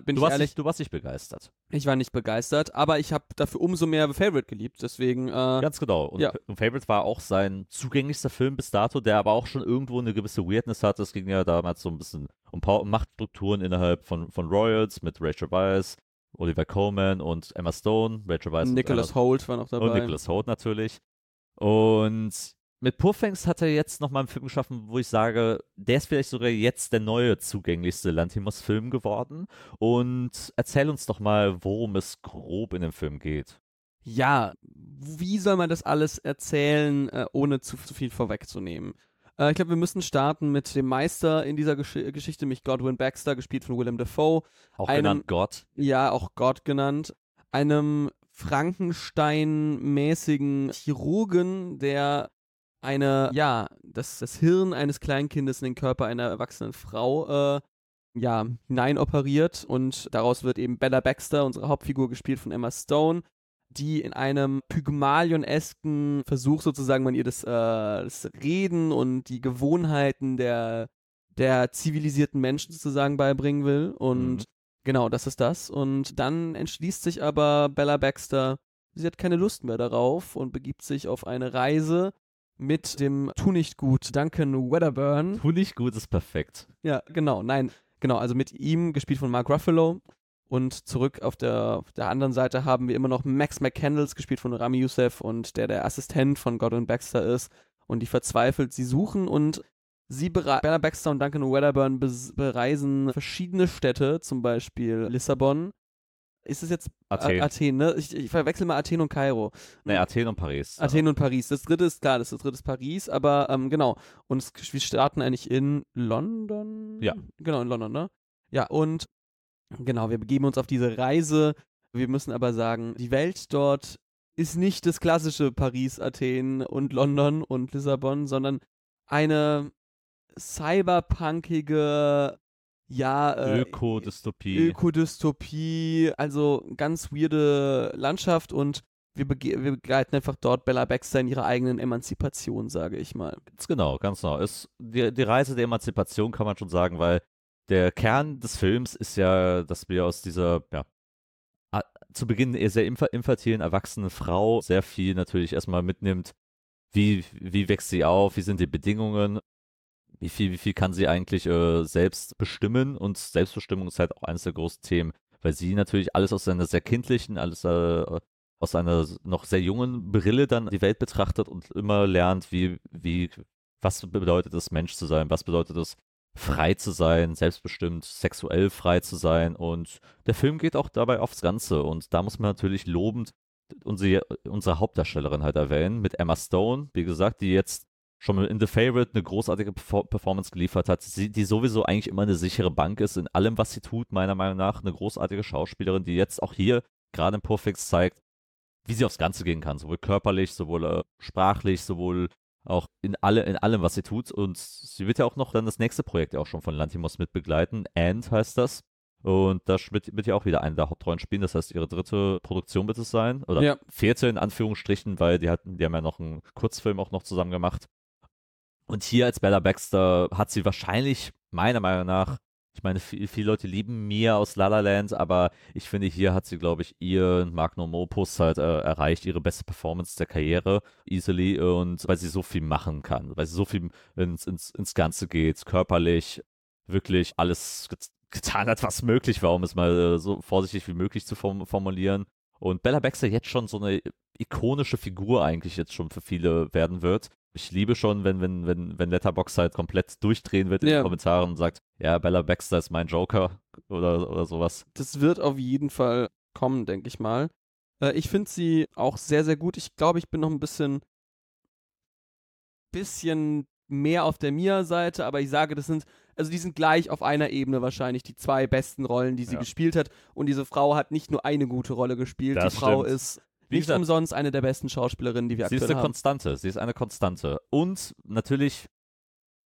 Bin du, warst ehrlich, nicht, du warst nicht begeistert. ich war nicht begeistert, aber ich habe dafür umso mehr The Favorite geliebt. Deswegen, äh, Ganz genau. Und Ja. Favorite war auch sein zugänglichster Film bis dato, der aber auch schon irgendwo eine gewisse Weirdness hatte. Es ging ja damals so ein bisschen um um Machtstrukturen innerhalb von, von Royals mit Rachel Weisz, Oliver Coleman und Emma Stone. Rachel Weisz Nicholas und, Holt war noch dabei. und Nicholas Holt natürlich. Und mit Purfangs hat er jetzt nochmal einen Film geschaffen, wo ich sage, der ist vielleicht sogar jetzt der neue zugänglichste Lantimos-Film geworden. Und erzähl uns doch mal, worum es grob in dem Film geht. Ja, wie soll man das alles erzählen, äh, ohne zu, zu viel vorwegzunehmen? Äh, ich glaube, wir müssen starten mit dem Meister in dieser Gesch Geschichte, nämlich Godwin Baxter, gespielt von Willem Dafoe. Auch Einem- genannt Gott. ja, auch Gott genannt, einem Frankenstein-mäßigen Chirurgen, der eine, ja, das, das Hirn eines Kleinkindes in den Körper einer erwachsenen Frau, äh, ja, hineinoperiert und daraus wird eben Bella Baxter, unsere Hauptfigur, gespielt von Emma Stone, die in einem Pygmalion-esken Versuch sozusagen man ihr das, äh, das Reden und die Gewohnheiten der, der zivilisierten Menschen sozusagen beibringen will und Mhm. Genau, das ist das. Und dann entschließt sich aber Bella Baxter, sie hat keine Lust mehr darauf und begibt sich auf eine Reise mit dem Tunichtgut Duncan Wedderburn. Tu nicht gut ist perfekt. Ja, genau, nein, genau, also mit ihm, gespielt von Mark Ruffalo. Und zurück auf der, auf der anderen Seite haben wir immer noch Max McCandles, gespielt von Rami Youssef und der der Assistent von Godwin Baxter ist. Und die verzweifelt sie suchen und sie Bella Baxter und Duncan Wedderburn bereisen verschiedene Städte, zum Beispiel Lissabon. Ist es jetzt Athen. A- Athen, ne? Ich, ich verwechsel mal Athen und Kairo. nee, Athen und Paris. Athen und Paris. Das dritte ist klar, das, das dritte ist Paris, aber ähm, genau. Und es, wir starten eigentlich in London. Ja. Genau, in London, ne? Ja, und genau, wir begeben uns auf diese Reise. Wir müssen aber sagen, die Welt dort ist nicht das klassische Paris, Athen und London und Lissabon, sondern eine cyberpunkige, ja, äh, Ökodystopie. Ökodystopie, also ganz weirde Landschaft und wir, bege- wir begleiten einfach dort Bella Baxter in ihrer eigenen Emanzipation, sage ich mal. Genau, ganz genau. Ist die, die Reise der Emanzipation kann man schon sagen, weil der Kern des Films ist ja, dass wir aus dieser, ja, zu Beginn eher sehr infa infantilen, erwachsenen Frau sehr viel natürlich erstmal mitnimmt. Wie, wie wächst sie auf? Wie sind die Bedingungen? Wie viel, wie viel kann sie eigentlich äh, selbst bestimmen? Und Selbstbestimmung ist halt auch eines der großen Themen, weil sie natürlich alles aus einer sehr kindlichen, alles äh, aus einer noch sehr jungen Brille dann die Welt betrachtet und immer lernt, wie, wie, was bedeutet es, Mensch zu sein, was bedeutet es, frei zu sein, selbstbestimmt, sexuell frei zu sein. Und der Film geht auch dabei aufs Ganze. Und da muss man natürlich lobend unsere, unsere Hauptdarstellerin halt erwähnen, mit Emma Stone, wie gesagt, die jetzt schon in The Favorite eine großartige Perfor- Performance geliefert hat, sie, die sowieso eigentlich immer eine sichere Bank ist in allem, was sie tut, meiner Meinung nach. Eine großartige Schauspielerin, die jetzt auch hier gerade in Perfect zeigt, wie sie aufs Ganze gehen kann, sowohl körperlich, sowohl äh, sprachlich, sowohl auch in, alle, in allem, was sie tut. Und sie wird ja auch noch dann das nächste Projekt auch schon von Lantimos mitbegleiten. And heißt das. Und da wird, wird ja auch wieder eine der Hauptrollen spielen. Das heißt, ihre dritte Produktion wird es sein. Oder Ja. vierte in Anführungsstrichen, weil die, hatten, die haben ja noch einen Kurzfilm auch noch zusammen gemacht. Und hier als Bella Baxter hat sie wahrscheinlich, meiner Meinung nach, ich meine, viel, viele Leute lieben Mia aus La La Land, aber ich finde, hier hat sie, glaube ich, ihr Magnum Opus halt äh, erreicht, ihre beste Performance der Karriere, easily, und weil sie so viel machen kann, weil sie so viel ins, ins, ins Ganze geht, körperlich, wirklich alles ge getan hat, was möglich war, um es mal äh, so vorsichtig wie möglich zu form formulieren. Und Bella Baxter jetzt schon so eine ikonische Figur eigentlich jetzt schon für viele werden wird. Ich liebe schon, wenn, wenn, wenn, wenn Letterbox halt komplett durchdrehen wird in Ja. den Kommentaren und sagt, ja, Bella Baxter ist mein Joker oder, oder sowas. Das wird auf jeden Fall kommen, denke ich mal. Äh, ich finde sie auch sehr, sehr gut. Ich glaube, ich bin noch ein bisschen, bisschen mehr auf der Mia-Seite, aber ich sage, das sind, also die sind gleich auf einer Ebene wahrscheinlich die zwei besten Rollen, die sie Ja. gespielt hat. Und diese Frau hat nicht nur eine gute Rolle gespielt. Das die Frau stimmt. ist Wie nicht gesagt, umsonst eine der besten Schauspielerinnen, die wir Sie ist aktuell eine haben. Konstante. Sie ist eine Konstante. Und natürlich,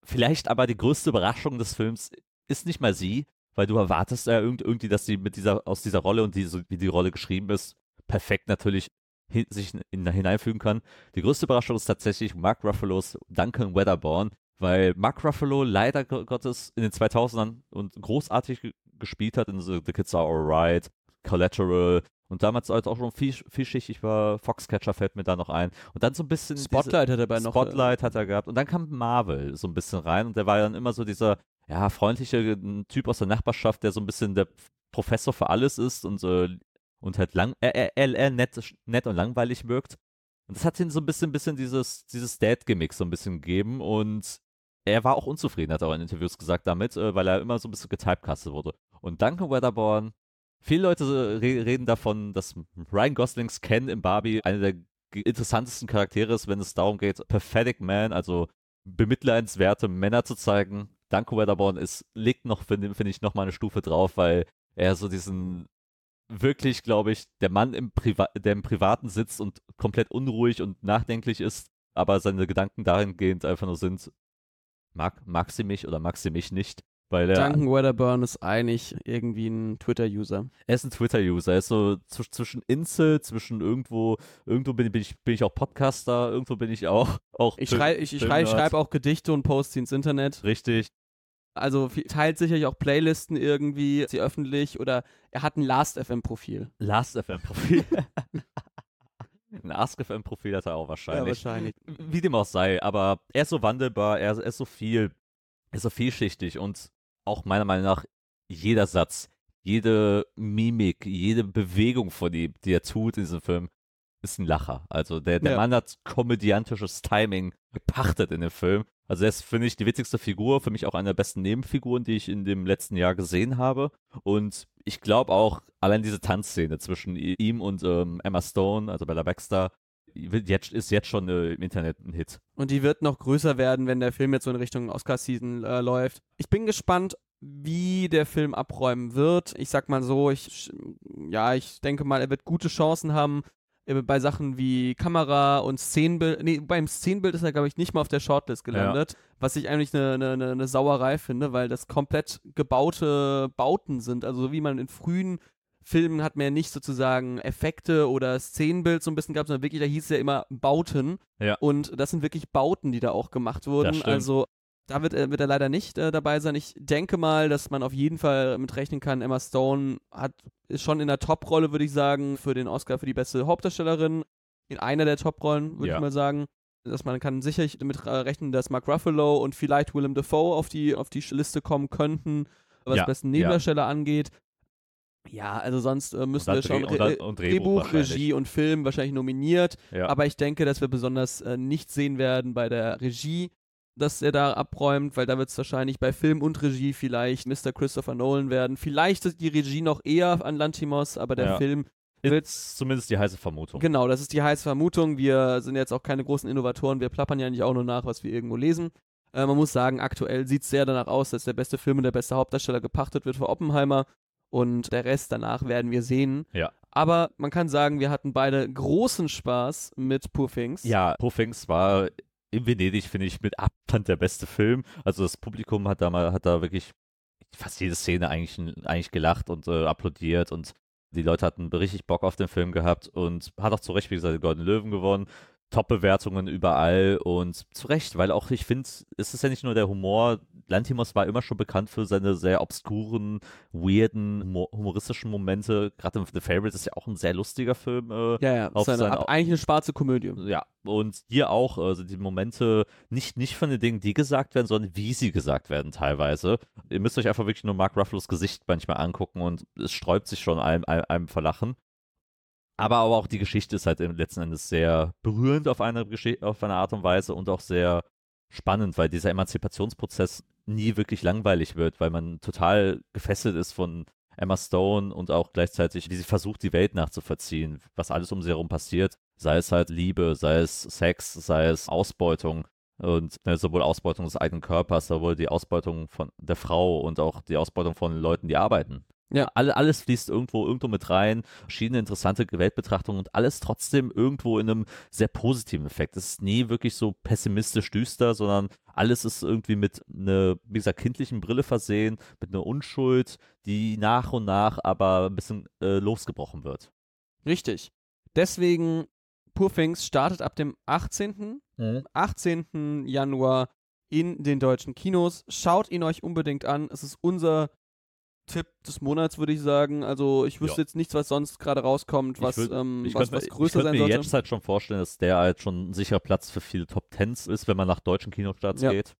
vielleicht aber die größte Überraschung des Films ist nicht mal sie, weil du erwartest ja irgend, irgendwie, dass sie mit dieser, aus dieser Rolle und die, so, wie die Rolle geschrieben ist, perfekt natürlich hin, sich in, hineinfügen kann. Die größte Überraschung ist tatsächlich Mark Ruffalo's Duncan Weatherborn, weil Mark Ruffalo leider Go- Gottes in den 2000ern und großartig ge- gespielt hat in The Kids Are Alright, Collateral und damals halt auch schon viel, vielschichtig war. Foxcatcher fällt mir da noch ein. Und dann so ein bisschen diese- Spotlight hat er dabei noch. äh, Spotlight hat er gehabt. Und dann kam Marvel so ein bisschen rein und der war dann immer so dieser, ja, freundliche äh, Typ aus der Nachbarschaft, der so ein bisschen der Professor für alles ist und, äh, und halt lang, äh, äh, äh, äh, nett, nett und langweilig wirkt. Und das hat ihn so ein bisschen, bisschen dieses, dieses Dad-Gimmick so ein bisschen gegeben und er war auch unzufrieden, hat er auch in Interviews gesagt damit, äh, weil er immer so ein bisschen getypecastet wurde. Und Duncan Weatherborn, viele Leute re reden davon, dass Ryan Goslings Ken im Barbie einer der interessantesten Charaktere ist, wenn es darum geht, Pathetic Man, also bemitleidenswerte Männer zu zeigen. Duncan Weatherborn ist, legt noch, finde find ich, noch mal eine Stufe drauf, weil er so diesen wirklich, glaube ich, der Mann, im Priva der im Privaten sitzt und komplett unruhig und nachdenklich ist, aber seine Gedanken dahingehend einfach nur sind, mag, mag sie mich oder mag sie mich nicht? Weil er, Duncan Weatherburn ist eigentlich irgendwie ein Twitter-User. er ist ein Twitter-User, er ist so zw zwischen Insel, zwischen irgendwo, irgendwo bin, bin, ich, bin ich auch Podcaster, irgendwo bin ich auch, auch Ich schreibe ich, ich schrei, Filmnerd. schreib auch Gedichte und poste sie ins Internet. Richtig, Also teilt sicherlich auch Playlisten irgendwie, sie öffentlich oder er hat ein Last-FM-Profil. Last-FM-Profil. ein Ask-FM-Profil hat er auch wahrscheinlich. wahrscheinlich. Wie dem auch sei, aber er ist so wandelbar, er ist so viel, er ist so vielschichtig und auch meiner Meinung nach jeder Satz, jede Mimik, jede Bewegung von ihm, die er tut in diesem Film, ist ein Lacher. Also der, der Ja. Mann hat komödiantisches Timing gepachtet in dem Film. Also er ist, finde ich, die witzigste Figur, für mich auch eine der besten Nebenfiguren, die ich in dem letzten Jahr gesehen habe. Und ich glaube auch, allein diese Tanzszene zwischen ihm und ähm, Emma Stone, also Bella Baxter, jetzt, ist jetzt schon äh, im Internet ein Hit. Und die wird noch größer werden, wenn der Film jetzt so in Richtung Oscar-Season äh, läuft. Ich bin gespannt, wie der Film abräumen wird. Ich sag mal so, ich, ja, ich denke mal, er wird gute Chancen haben äh, bei Sachen wie Kamera und Szenenbild. Nee, beim Szenenbild ist er, glaube ich, nicht mal auf der Shortlist gelandet. Was ich eigentlich eine ne, ne, ne Sauerei finde, weil das komplett gebaute Bauten sind. Also so wie man in frühen Filmen hat man ja nicht sozusagen Effekte oder Szenenbild so ein bisschen gehabt, sondern wirklich, da hieß es ja immer Bauten. Ja. Und das sind wirklich Bauten, die da auch gemacht wurden. Also da wird, er- wird er leider nicht äh, dabei sein. Ich denke mal, dass man auf jeden Fall mit rechnen kann. Emma Stone hat, ist schon in der Top-Rolle, würde ich sagen, für den Oscar für die beste Hauptdarstellerin. In einer der Top-Rollen, würde Ja. ich mal sagen. Dass man kann sicherlich damit äh, rechnen, dass Mark Ruffalo und vielleicht Willem Dafoe auf die, auf die Liste kommen könnten, was Ja, besten ja. Nebendarsteller angeht. Ja, also sonst äh, müssen dann wir schauen. Dreh- und dann- und Drehbuch. Regie und Film wahrscheinlich nominiert. Ja. Aber ich denke, dass wir besonders äh, nicht sehen werden bei der Regie, dass er da abräumt, weil da wird es wahrscheinlich bei Film und Regie vielleicht Mr. Christopher Nolan werden. Vielleicht ist die Regie noch eher an Lantimos, aber der Ja. Film, ist zumindest die heiße Vermutung. genau, das ist die heiße Vermutung. Wir sind jetzt auch keine großen Innovatoren, wir plappern ja nicht auch nur nach, was wir irgendwo lesen. Äh, man muss sagen, aktuell sieht es sehr danach aus, dass der beste Film und der beste Hauptdarsteller gepachtet wird für Oppenheimer und der Rest danach werden wir sehen. Ja. Aber man kann sagen, wir hatten beide großen Spaß mit Poor Things. Ja, Poor Things war in Venedig, finde ich, mit Abstand der beste Film. Also das Publikum hat da mal, hat da wirklich fast jede Szene eigentlich, eigentlich gelacht und äh, applaudiert und die Leute hatten richtig Bock auf den Film gehabt und hat auch zu Recht, wie gesagt, den Golden Löwen gewonnen. Top-Bewertungen überall und zu Recht, weil auch ich finde, es ist ja nicht nur der Humor. Lantimos war immer schon bekannt für seine sehr obskuren, weirden, humoristischen Momente. Gerade The Favorite ist ja auch ein sehr lustiger Film. Äh, ja, ja, auf seine, seine, eigentlich eine schwarze Komödie. Ja, und hier auch, also die Momente nicht, nicht von den Dingen, die gesagt werden, sondern wie sie gesagt werden teilweise. Ihr müsst euch einfach wirklich nur Mark Ruffalo's Gesicht manchmal angucken und es sträubt sich schon einem, einem, einem Verlachen. Aber, aber auch die Geschichte ist halt letzten Endes sehr berührend auf eine, auf eine Art und Weise und auch sehr spannend, weil dieser Emanzipationsprozess nie wirklich langweilig wird, weil man total gefesselt ist von Emma Stone und auch gleichzeitig, wie sie versucht, die Welt nachzuvollziehen, was alles um sie herum passiert, sei es halt Liebe, sei es Sex, sei es Ausbeutung und ne, sowohl Ausbeutung des eigenen Körpers, sowohl die Ausbeutung von der Frau und auch die Ausbeutung von Leuten, die arbeiten. Ja, alle, alles fließt irgendwo, irgendwo mit rein, verschiedene interessante Weltbetrachtungen und alles trotzdem irgendwo in einem sehr positiven Effekt. Es ist nie wirklich so pessimistisch düster, sondern alles ist irgendwie mit einer, wie gesagt, kindlichen Brille versehen, mit einer Unschuld, die nach und nach aber ein bisschen äh, losgebrochen wird. Richtig. Deswegen, Poor Things startet ab dem 18. Mhm. 18. Januar in den deutschen Kinos. Schaut ihn euch unbedingt an. Es ist unser Tipp des Monats, würde ich sagen. Also ich wüsste ja. jetzt nichts, was sonst gerade rauskommt, was, würd, ähm, was, was größer sein sollte. Ich könnte mir jetzt halt schon vorstellen, dass der halt schon ein sicherer Platz für viele Top Tens ist, wenn man nach deutschen Kinostarts ja. geht.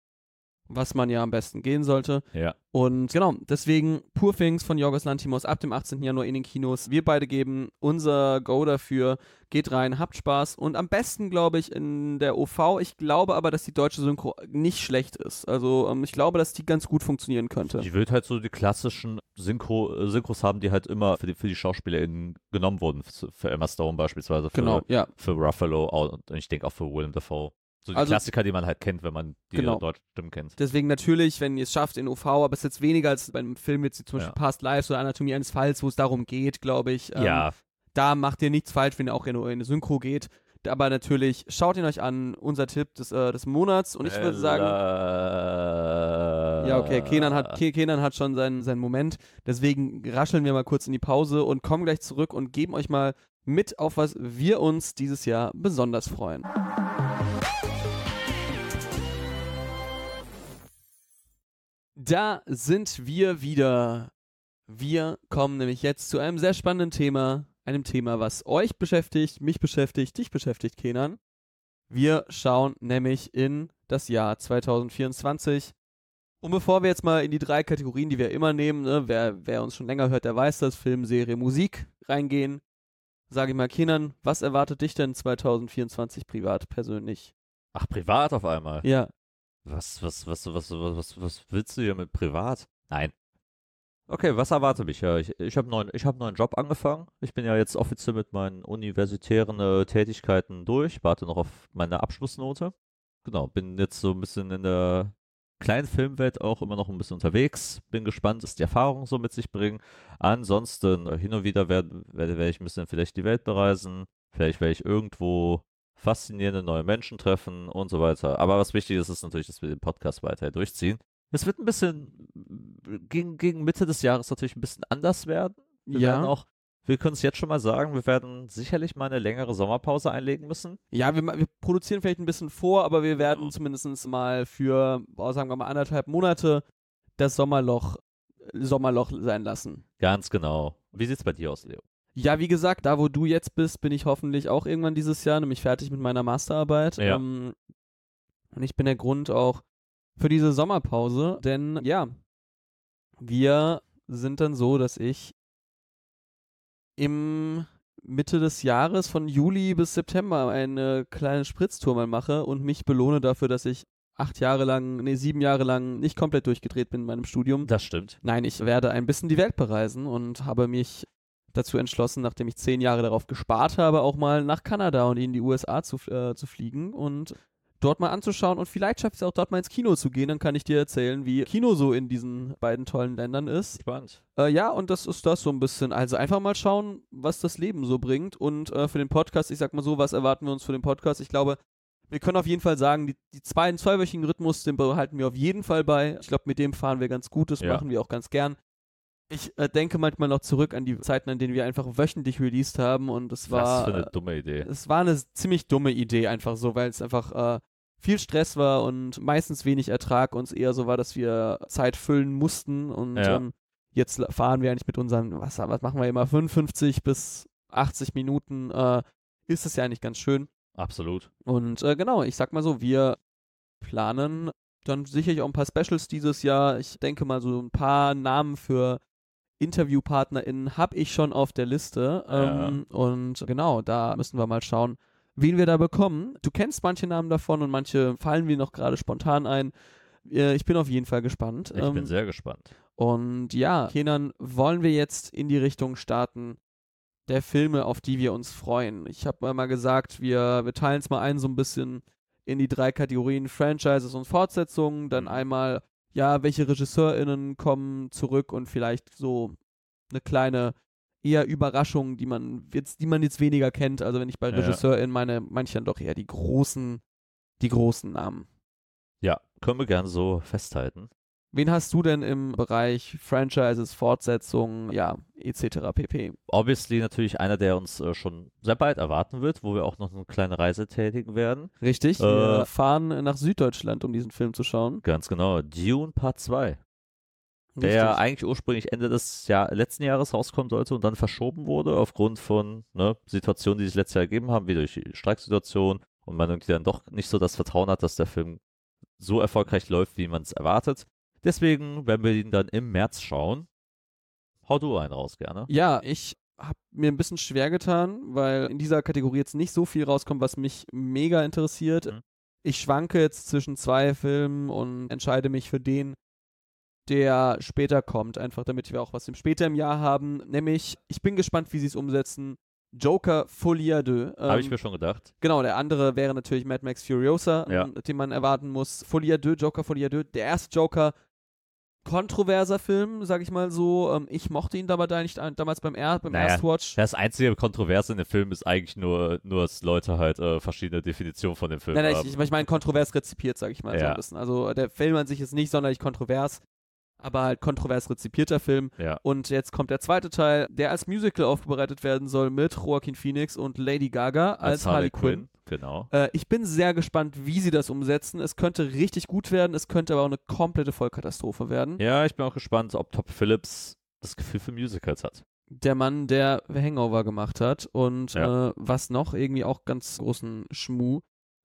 Was man ja am besten gehen sollte. Ja. Und genau, deswegen Poor Things von Jorgos Lantimos ab dem 18. Januar in den Kinos. Wir beide geben unser Go dafür. Geht rein, habt Spaß und am besten, glaube ich, in der OV. Ich glaube aber, dass die deutsche Synchro nicht schlecht ist. Also ähm, ich glaube, dass die ganz gut funktionieren könnte. Ich würde halt so die klassischen Synchro, äh, Synchros haben, die halt immer für die, für die SchauspielerInnen genommen wurden. Für Emma Stone beispielsweise, für, genau, ja. für Ruffalo und ich denke auch für Willem Dafoe. So die also, Klassiker, die man halt kennt, wenn man die genau. deutschen Stimmen kennt. Deswegen natürlich, wenn ihr es schafft in OV, aber es ist jetzt weniger als bei einem Film jetzt zum Beispiel ja. Past Lives oder Anatomie eines Falls, wo es darum geht, glaube ich. Ähm, ja. Da macht ihr nichts falsch, wenn ihr auch in, in eine Synchro geht. Aber natürlich, schaut ihn euch an, unser Tipp des, äh, des Monats. Und ich würde sagen. Ja, okay, Kenan hat, Kenan hat schon seinen, seinen Moment. Deswegen rascheln wir mal kurz in die Pause und kommen gleich zurück und geben euch mal mit, auf was wir uns dieses Jahr besonders freuen. Da sind wir wieder. Wir kommen nämlich jetzt zu einem sehr spannenden Thema. Einem Thema, was euch beschäftigt, mich beschäftigt, dich beschäftigt, Kenan. Wir schauen nämlich in das Jahr 2024. Und bevor wir jetzt mal in die drei Kategorien, die wir immer nehmen, ne, wer, wer uns schon länger hört, der weiß das, Film, Serie, Musik, reingehen, sage ich mal, Kenan, was erwartet dich denn 2024 privat, persönlich? Ach, privat auf einmal? Ja. Was, was, was, was, was, was, willst du hier mit privat? Nein. Okay, was erwarte mich? Ich ich habe neuen, hab neuen Job angefangen. Ich bin ja jetzt offiziell mit meinen universitären äh, Tätigkeiten durch. Warte noch auf meine Abschlussnote. Genau, bin jetzt so ein bisschen in der kleinen Filmwelt auch immer noch ein bisschen unterwegs. Bin gespannt, was die Erfahrungen so mit sich bringen. Ansonsten, äh, hin und wieder werde werd, werd ich ein bisschen vielleicht die Welt bereisen. Vielleicht werde ich irgendwo faszinierende neue Menschen treffen und so weiter. Aber was wichtig ist, ist natürlich, dass wir den Podcast weiter durchziehen. Es wird ein bisschen gegen, gegen Mitte des Jahres natürlich ein bisschen anders werden. Wir ja. werden auch, wir können es jetzt schon mal sagen, wir werden sicherlich mal eine längere Sommerpause einlegen müssen. Ja, wir, wir produzieren vielleicht ein bisschen vor, aber wir werden zumindest mal für, oh, sagen wir mal, anderthalb Monate das Sommerloch, Sommerloch sein lassen. Ganz genau. Wie sieht es bei dir aus, Leo? Ja, wie gesagt, da wo du jetzt bist, bin ich hoffentlich auch irgendwann dieses Jahr, nämlich fertig mit meiner Masterarbeit. Ja. Ähm, und ich bin der Grund auch für diese Sommerpause, denn ja, wir sind dann so, dass ich im Mitte des Jahres von Juli bis September eine kleine Spritztour mal mache und mich belohne dafür, dass ich acht Jahre lang, nee, sieben Jahre lang nicht komplett durchgedreht bin in meinem Studium. Das stimmt. Nein, ich werde ein bisschen die Welt bereisen und habe mich dazu entschlossen, nachdem ich zehn Jahre darauf gespart habe, auch mal nach Kanada und in die USA zu, äh, zu fliegen und dort mal anzuschauen und vielleicht schafft es auch dort mal ins Kino zu gehen, dann kann ich dir erzählen, wie Kino so in diesen beiden tollen Ländern ist. Spannend. Äh, ja, und das ist das so ein bisschen. Also einfach mal schauen, was das Leben so bringt und äh, für den Podcast, ich sag mal so, was erwarten wir uns für den Podcast? Ich glaube, wir können auf jeden Fall sagen, die, die zwei, zweiwöchigen Rhythmus, den behalten wir auf jeden Fall bei. Ich glaube, mit dem fahren wir ganz gut, das ja. machen wir auch ganz gern. Ich äh, denke manchmal noch zurück an die Zeiten, an denen wir einfach wöchentlich released haben und es war. Was für eine äh, dumme Idee. es war eine ziemlich dumme Idee einfach so, weil es einfach äh, viel Stress war und meistens wenig Ertrag uns eher so war, dass wir Zeit füllen mussten und Ja. ähm, jetzt fahren wir eigentlich mit unseren, was, was machen wir immer, 55 bis 80 Minuten, äh, ist es ja eigentlich ganz schön. Absolut. Und äh, genau, ich sag mal so, wir planen dann sicherlich auch ein paar Specials dieses Jahr. Ich denke mal, so ein paar Namen für InterviewpartnerInnen habe ich schon auf der Liste. Ja. Ähm, und genau, da müssen wir mal schauen, wen wir da bekommen. Du kennst manche Namen davon und manche fallen mir noch gerade spontan ein. Äh, Ich bin auf jeden Fall gespannt. Ich Ähm, bin sehr gespannt. und ja, Kenan, wollen wir jetzt in die Richtung starten der Filme, auf die wir uns freuen? Ich habe mal gesagt, wir, wir teilen es mal ein so ein bisschen in die drei Kategorien Franchises und Fortsetzungen, dann Mhm. einmal, ja, welche RegisseurInnen kommen zurück und vielleicht so eine kleine eher Überraschung, die man jetzt, die man jetzt weniger kennt. Also wenn ich bei Ja. RegisseurInnen meine, manche dann doch eher die großen, die großen Namen. Ja, können wir gerne so festhalten. Wen hast du denn im Bereich Franchises, Fortsetzungen, ja, etc. pp? Obviously natürlich einer, der uns äh, schon sehr bald erwarten wird, wo wir auch noch eine kleine Reise tätigen werden. Richtig, Äh, wir fahren nach Süddeutschland, um diesen Film zu schauen. Ganz genau. Dune Part 2. Der ja eigentlich ursprünglich Ende des Jahr, letzten Jahres rauskommen sollte und dann verschoben wurde aufgrund von ne, Situationen, die sich letztes Jahr ergeben haben, wie durch die Streiksituation und man irgendwie dann doch nicht so das Vertrauen hat, dass der Film so erfolgreich läuft, wie man es erwartet. Deswegen werden wir ihn dann im März schauen. Hau du einen raus, gerne. Ja, ich habe mir ein bisschen schwer getan, weil in dieser Kategorie jetzt nicht so viel rauskommt, was mich mega interessiert. Mhm. Ich schwanke jetzt zwischen zwei Filmen und entscheide mich für den, der später kommt, einfach damit wir auch was im später im Jahr haben. Nämlich, ich bin gespannt, wie sie es umsetzen. Joker Folie à deux. Habe ich Ähm, mir schon gedacht. Genau, der andere wäre natürlich Mad Max Furiosa, Ja. ähm, den man erwarten muss. À deux, Joker Folie à deux. Der erste Joker, kontroverser Film, sag ich mal so. Ähm, ich mochte ihn aber da nicht damals beim, er beim Naja, Erstwatch. Das einzige Kontroverse in dem Film ist eigentlich nur, nur dass Leute halt äh, verschiedene Definitionen von dem Film Nein, nein, haben. ich, ich meine kontrovers rezipiert, sag ich mal so Ja. ein bisschen. Also der Film an sich ist nicht sonderlich kontrovers, aber halt kontrovers rezipierter Film. ja. Und jetzt kommt der zweite Teil, der als Musical aufbereitet werden soll mit Joaquin Phoenix und Lady Gaga als, Harley Quinn. Genau. Äh, ich bin sehr gespannt, wie sie das umsetzen. Es könnte richtig gut werden, es könnte aber auch eine komplette Vollkatastrophe werden. Ja, ich bin auch gespannt, ob Top Phillips das Gefühl für Musicals hat. Der Mann, der Hangover gemacht hat und Ja. äh, was noch, irgendwie auch ganz großen Schmuh.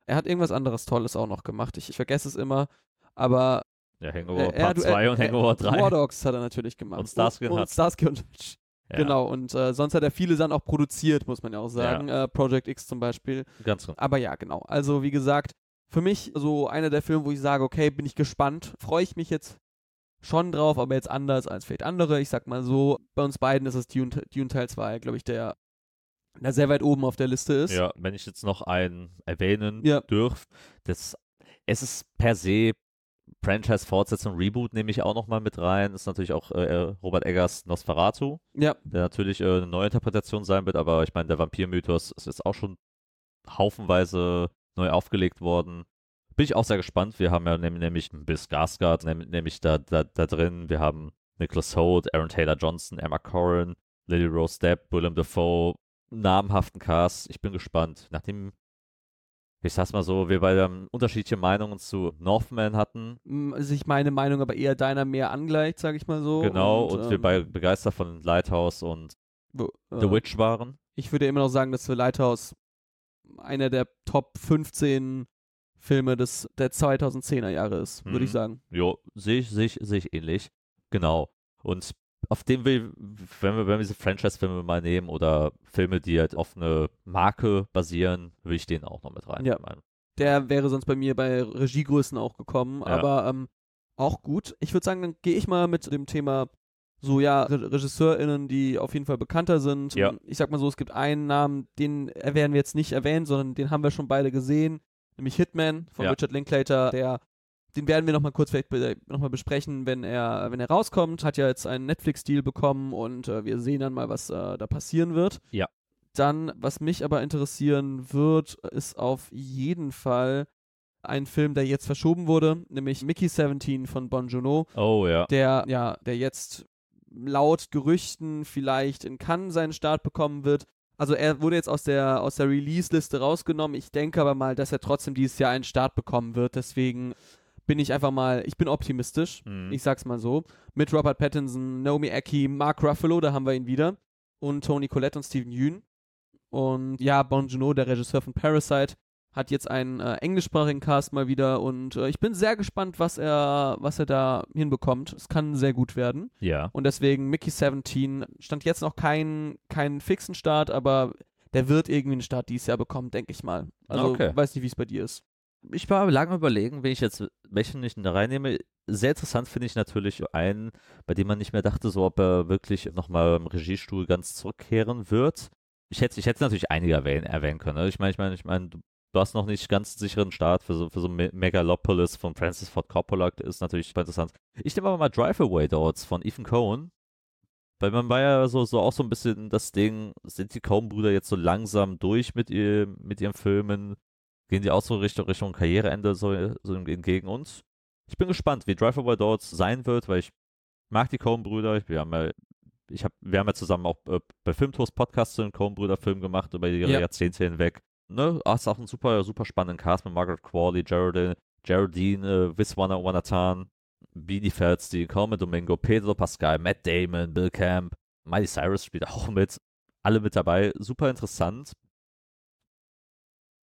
Er hat irgendwas anderes Tolles auch noch gemacht. Ich, ich vergesse es immer, aber Ja, Hangover äh, Part du- 2 äh, und Hangover 3. War Dogs hat er natürlich gemacht. Und Starsky und und, und. Starsky und Hutch. Ja, Genau, und äh, sonst hat er viele Sachen auch produziert, muss man ja auch sagen. Äh, Project X zum Beispiel. Ganz genau. Aber ja, genau. Also, wie gesagt, für mich so einer der Filme, wo ich sage, okay, bin ich gespannt, freue ich mich jetzt schon drauf, aber jetzt anders als vielleicht andere. Ich sag mal so, bei uns beiden ist es Dune, Dune Teil 2, glaube ich, der, der sehr weit oben auf der Liste ist. Ja, wenn ich jetzt noch einen erwähnen Ja. dürf, das, es ist per se Franchise-Fortsetzung, Reboot nehme ich auch noch mal mit rein. Ist natürlich auch äh, Robert Eggers Nosferatu, Ja, der natürlich äh, eine Neuinterpretation sein wird, aber ich meine, der Vampir-Mythos ist jetzt auch schon haufenweise neu aufgelegt worden. Bin ich auch sehr gespannt. Wir haben ja nämlich Bill Skarsgård, nämlich da, da, da drin. Wir haben Nicholas Holt, Aaron Taylor Johnson, Emma Corrin, Lily Rose Depp, Willem Dafoe, namhaften Cast. Ich bin gespannt. Nachdem, ich sag's mal so, wir beide ähm, unterschiedliche Meinungen zu Northman hatten. sich meine Meinung aber eher deiner mehr angleicht, sage ich mal so. genau, und, wir ähm, beide begeistert von Lighthouse und wo- The äh, Witch waren. Ich würde immer noch sagen, dass für Lighthouse einer der Top 15 Filme des, der 2010er Jahre ist, würde ich Mhm. sagen. Jo, sehe ich, sehe ich, sehe ich ähnlich. Genau. Und auf dem wir, wenn wir, wenn wir diese Franchise-Filme mal nehmen oder Filme, die halt auf eine Marke basieren, will ich den auch noch mit rein. Ja. Der wäre sonst bei mir bei Regiegrößen auch gekommen, Ja. aber ähm, auch gut. Ich würde sagen, dann gehe ich mal mit dem Thema so, ja, Re RegisseurInnen, die auf jeden Fall bekannter sind. Ja. Ich sag mal so, es gibt einen Namen, den werden wir jetzt nicht erwähnen, sondern den haben wir schon beide gesehen, nämlich Hitman von Ja. Richard Linklater, der den werden wir nochmal kurz vielleicht be nochmal besprechen, wenn er, wenn er rauskommt. Hat ja jetzt einen Netflix-Deal bekommen und äh, wir sehen dann mal, was äh, da passieren wird. Ja. Dann, was mich aber interessieren wird, ist auf jeden Fall ein Film, der jetzt verschoben wurde, nämlich Mickey 17 von Bon Joon-ho, Oh ja. der, ja, der jetzt laut Gerüchten vielleicht in Cannes seinen Start bekommen wird. Also er wurde jetzt aus der, aus der Release-Liste rausgenommen. Ich denke aber mal, dass er trotzdem dieses Jahr einen Start bekommen wird. Deswegen bin ich einfach mal, ich bin optimistisch. Mhm. Ich sag's mal so. Mit Robert Pattinson, Naomi Eki, Mark Ruffalo, da haben wir ihn wieder. Und Tony Collette und Steven Yeun. Und ja, Bon Joon-ho, der Regisseur von Parasite, hat jetzt einen äh, englischsprachigen Cast mal wieder und äh, ich bin sehr gespannt, was er, was er da hinbekommt. Es kann sehr gut werden. Ja. Und deswegen Mickey 17 stand jetzt noch keinen keinen fixen Start, aber der wird irgendwie einen Start dieses Jahr bekommen, denke ich mal. Also Okay. weiß nicht, wie es bei dir ist. Ich war lange überlegen, wen ich jetzt, welchen ich da reinnehme. Sehr interessant finde ich natürlich einen, bei dem man nicht mehr dachte, so ob er wirklich nochmal im Regiestuhl ganz zurückkehren wird. Ich hätte, ich hätte natürlich einige erwähnen, erwähnen können. ne? Ich meine, ich meine, ich meine, du, hast noch nicht ganz einen sicheren Start für so, für so Me- Megalopolis von Francis Ford Coppola, ist natürlich super interessant. Ich nehme aber mal Drive Away Doors von Ethan Cohen. Weil man war ja so, so auch so ein bisschen das Ding, sind die Coen-Brüder jetzt so langsam durch mit, ihr, mit ihren Filmen? Gehen die auch so Richtung, Richtung Karriereende so, so entgegen uns? Ich bin gespannt, wie Drive Away Doors sein wird, weil ich mag die Coen-Brüder. Wir haben ja, ich hab, wir haben ja zusammen auch äh, bei Filmtours Podcasts einen Coen-Brüder-Film gemacht über die Ja. Jahrzehnte hinweg. Ne? Ist auch ein super, super spannenden Cast mit Margaret Qualley, Geraldine, Geraldine, äh, Viswana Wanatan, Beanie Feldstein, Coleman Domingo, Pedro Pascal, Matt Damon, Bill Camp, Miley Cyrus spielt auch mit. Alle mit dabei. Super interessant.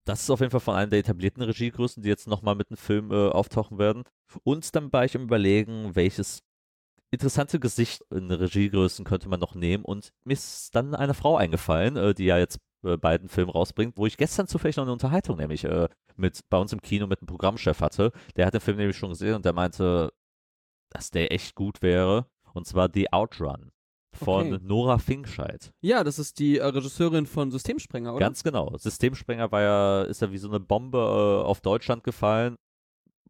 Das ist auf jeden Fall von einer der etablierten Regiegrößen, die jetzt nochmal mit einem Film äh, auftauchen werden. Und dann war ich im Überlegen, welches interessante Gesicht in Regiegrößen könnte man noch nehmen. Und mir ist dann eine Frau eingefallen, äh, die ja jetzt äh, beiden Film rausbringt, wo ich gestern zufällig noch eine Unterhaltung nämlich äh, mit bei uns im Kino mit einem Programmchef hatte. Der hat den Film nämlich schon gesehen und der meinte, dass der echt gut wäre. Und zwar The Outrun von Okay. Nora Finkscheid. Ja, das ist die äh, Regisseurin von Systemsprenger, oder? Ganz genau. Systemsprenger war ja, ist ja wie so eine Bombe äh, auf Deutschland gefallen.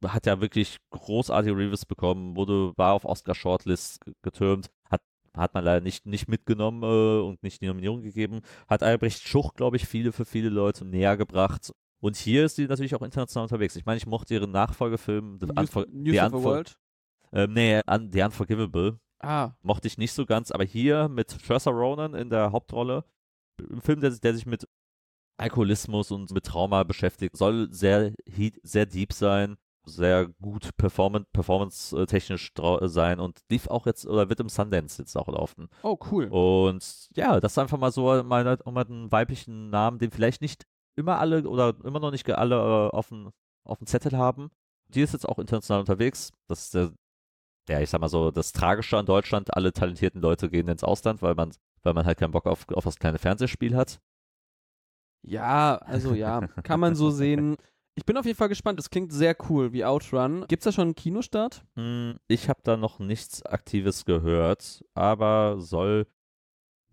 Hat ja wirklich großartige Reviews bekommen, wurde, war auf Oscar Shortlist getürmt, hat, hat man leider nicht, nicht mitgenommen äh, und nicht die Nominierung gegeben. Hat Albrecht Schuch, glaube ich, viele für viele Leute näher gebracht. Und hier ist sie natürlich auch international unterwegs. Ich meine, ich mochte ihren Nachfolgefilm, The, News, Unfor News the, of the World. ähm, nee, Un the Unforgivable Ah, mochte ich nicht so ganz, aber hier mit Saoirse Ronan in der Hauptrolle, ein Film, der, sich- der sich mit Alkoholismus und mit Trauma beschäftigt, soll sehr, sehr deep sein, sehr gut performance, performance-technisch drau- sein und lief auch jetzt, oder wird im Sundance jetzt auch laufen. oh cool. Und ja, das ist einfach mal so mal, um mal einen weiblichen Namen, den vielleicht nicht immer alle oder immer noch nicht alle äh, auf dem auf dem Zettel haben. Die ist jetzt auch international unterwegs. Das ist der, der, ich sag mal so, das Tragische an Deutschland, alle talentierten Leute gehen ins Ausland, weil man, weil man halt keinen Bock auf, auf das kleine Fernsehspiel hat. Ja, also ja, kann man so sehen. Ich bin auf jeden Fall gespannt. Das klingt sehr cool wie Outrun. Gibt's da schon einen Kinostart? Hm, Ich habe da noch nichts Aktives gehört, aber soll,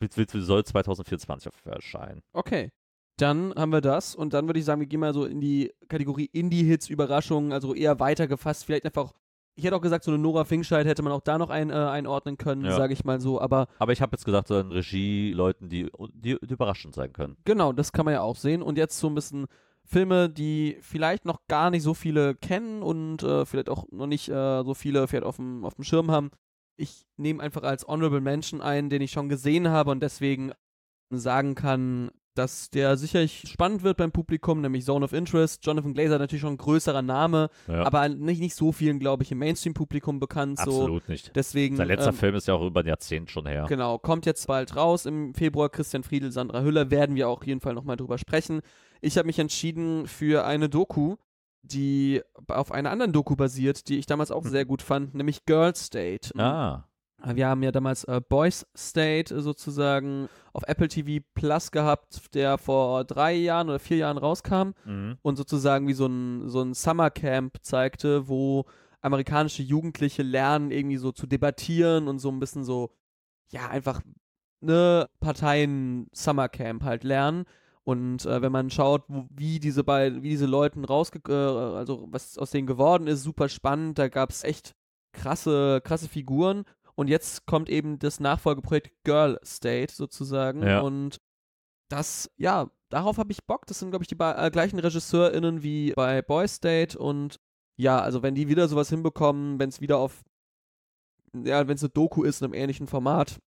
soll 2024 auf- erscheinen. Okay. Dann haben wir das und dann würde ich sagen, wir gehen mal so in die Kategorie Indie-Hits, Überraschungen, also eher weiter gefasst. Vielleicht einfach, ich hätte auch gesagt, so eine Nora Finkscheid hätte man auch da noch ein, äh, einordnen können, Ja. sage ich mal so. Aber Aber ich habe jetzt gesagt, so an Regie-Leuten, die, die, die überraschend sein können. genau, das kann man ja auch sehen. Und jetzt so ein bisschen Filme, die vielleicht noch gar nicht so viele kennen und äh, vielleicht auch noch nicht äh, so viele vielleicht auf dem, auf dem Schirm haben. Ich nehme einfach als Honorable Mention ein, den ich schon gesehen habe und deswegen sagen kann, dass der sicherlich spannend wird beim Publikum, nämlich Zone of Interest. Jonathan Glazer natürlich schon ein größerer Name, Ja, aber nicht, nicht so vielen, glaube ich, im Mainstream-Publikum bekannt. So. absolut nicht. Deswegen, Sein letzter ähm, Film ist ja auch über ein Jahrzehnt schon her. Genau, kommt jetzt bald raus im Februar. Christian Friedel, Sandra Hüller, werden wir auch auf jeden Fall nochmal drüber sprechen. Ich habe mich entschieden für eine Doku, die auf einer anderen Doku basiert, die ich damals auch sehr gut fand, nämlich Girl State. Ah, Wir haben ja damals äh, Boys State äh, sozusagen auf Apple TV Plus gehabt, der vor drei Jahren oder vier Jahren rauskam mhm. und sozusagen wie so ein, so ein Summercamp zeigte, wo amerikanische Jugendliche lernen, irgendwie so zu debattieren und so ein bisschen so, ja, einfach ne Parteien-Summercamp halt lernen. Und äh, wenn man schaut, wo, wie diese beiden, wie diese Leuten rausge äh, also was aus denen geworden ist, super spannend. Da gab es echt krasse, krasse Figuren. Und jetzt kommt eben das Nachfolgeprojekt Girl State sozusagen. Ja. Und das, ja, darauf habe ich Bock. Das sind, glaube ich, die äh, gleichen RegisseurInnen wie bei Boy State. Und ja, also wenn die wieder sowas hinbekommen, wenn es wieder auf ja, wenn es eine Doku ist in einem ähnlichen Format,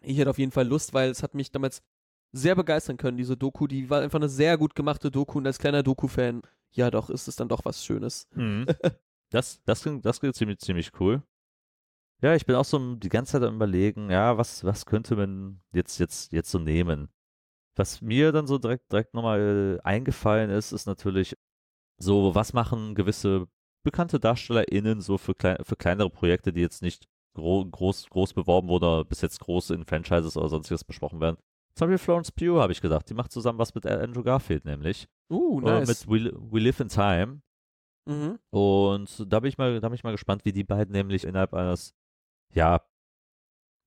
ich hätte auf jeden Fall Lust, weil es hat mich damals sehr begeistern können, diese Doku. Die war einfach eine sehr gut gemachte Doku und als kleiner Doku-Fan, ja doch, ist es dann doch was Schönes. Mhm. Das, das klingt, das klingt ziemlich, ziemlich cool. Ja, ich bin auch so die ganze Zeit am überlegen, ja, was, was könnte man jetzt, jetzt, jetzt so nehmen? Was mir dann so direkt, direkt nochmal eingefallen ist, ist natürlich so, was machen gewisse bekannte DarstellerInnen so für, klei für kleinere Projekte, die jetzt nicht gro groß, groß beworben wurden oder bis jetzt groß in Franchises oder sonstiges besprochen werden. Zum Beispiel Florence Pugh, habe ich gedacht. Die macht zusammen was mit Andrew Garfield nämlich. Uh, Äh, nice. mit We, We Live in Time. Mhm. Und da bin ich mal, da bin ich mal gespannt, wie die beiden nämlich innerhalb eines, ja,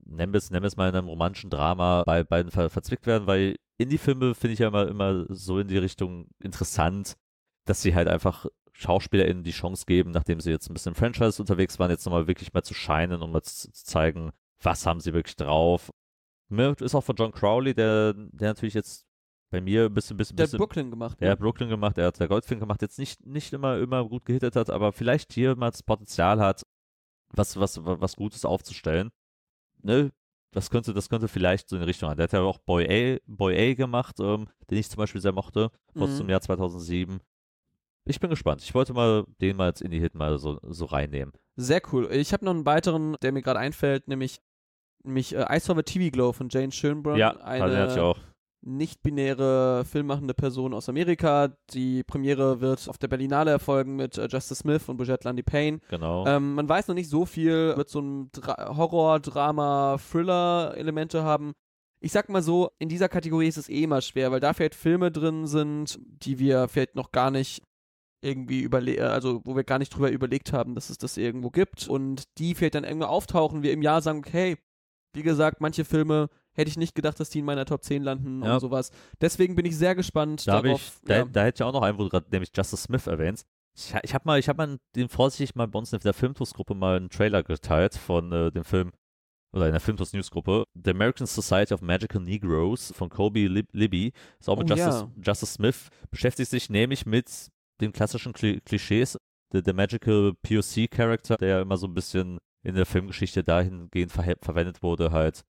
nennen wir es, nennen wir es mal in einem romantischen Drama bei beiden ver verzwickt werden, weil Indie-Filme finde ich ja immer, immer so in die Richtung interessant, dass sie halt einfach SchauspielerInnen die Chance geben, nachdem sie jetzt ein bisschen Franchise unterwegs waren, jetzt nochmal wirklich mal zu scheinen und mal zu, zu zeigen, was haben sie wirklich drauf. Mir ist auch von John Crowley, der, der natürlich jetzt bei mir ein bisschen, bisschen, Der hat bisschen Brooklyn gemacht. er ne? hat Brooklyn gemacht, er hat der Goldfink gemacht, jetzt nicht, nicht immer, immer gut gehittet hat, aber vielleicht hier mal das Potenzial hat, was, was, was Gutes aufzustellen. Ne? Das könnte, das könnte vielleicht so in die Richtung sein. Der hat ja auch Boy A, Boy A gemacht, ähm, den ich zum Beispiel sehr mochte, aus Mhm. dem Jahr 2007. Ich bin gespannt. Ich wollte mal den mal als Indie-Hit mal so, so reinnehmen. Sehr cool. Ich habe noch einen weiteren, der mir gerade einfällt, nämlich, nämlich äh, I Saw the TV Glow von Jane Schönbrunn. ja, also den hatte ich eine auch. Nicht-binäre filmmachende Person aus Amerika. Die Premiere wird auf der Berlinale erfolgen mit äh, Justice Smith und Bridget Lundy Payne. Genau. Ähm, man weiß noch nicht so viel, wird so ein Dra Horror, Drama, Thriller-Elemente haben. Ich sag mal so, in dieser Kategorie ist es eh immer schwer, weil da vielleicht Filme drin sind, die wir vielleicht noch gar nicht irgendwie überle also wo wir gar nicht drüber überlegt haben, dass es das irgendwo gibt und die vielleicht dann irgendwo auftauchen, wir im Jahr sagen, okay, wie gesagt, manche Filme hätte ich nicht gedacht, dass die in meiner Top 10 landen Ja. und sowas. Deswegen bin ich sehr gespannt Da, habe ich, darauf. da, ja. da hätte ich auch noch einen, wo du gerade nämlich Justice Smith erwähnst. Ich, ich habe mal, ich habe mal den vorsichtig mal bei uns in der Filmtours-Gruppe mal einen Trailer geteilt von äh, dem Film oder in der Filmtours News-Gruppe. The American Society of Magical Negroes von Kobe Lib Libby. Ist auch mit Oh, Justice, ja. Justice Smith. Beschäftigt sich nämlich mit den klassischen Kli Klischees. Der, der Magical POC-Charakter, der ja immer so ein bisschen in der Filmgeschichte dahingehend ver verwendet wurde, halt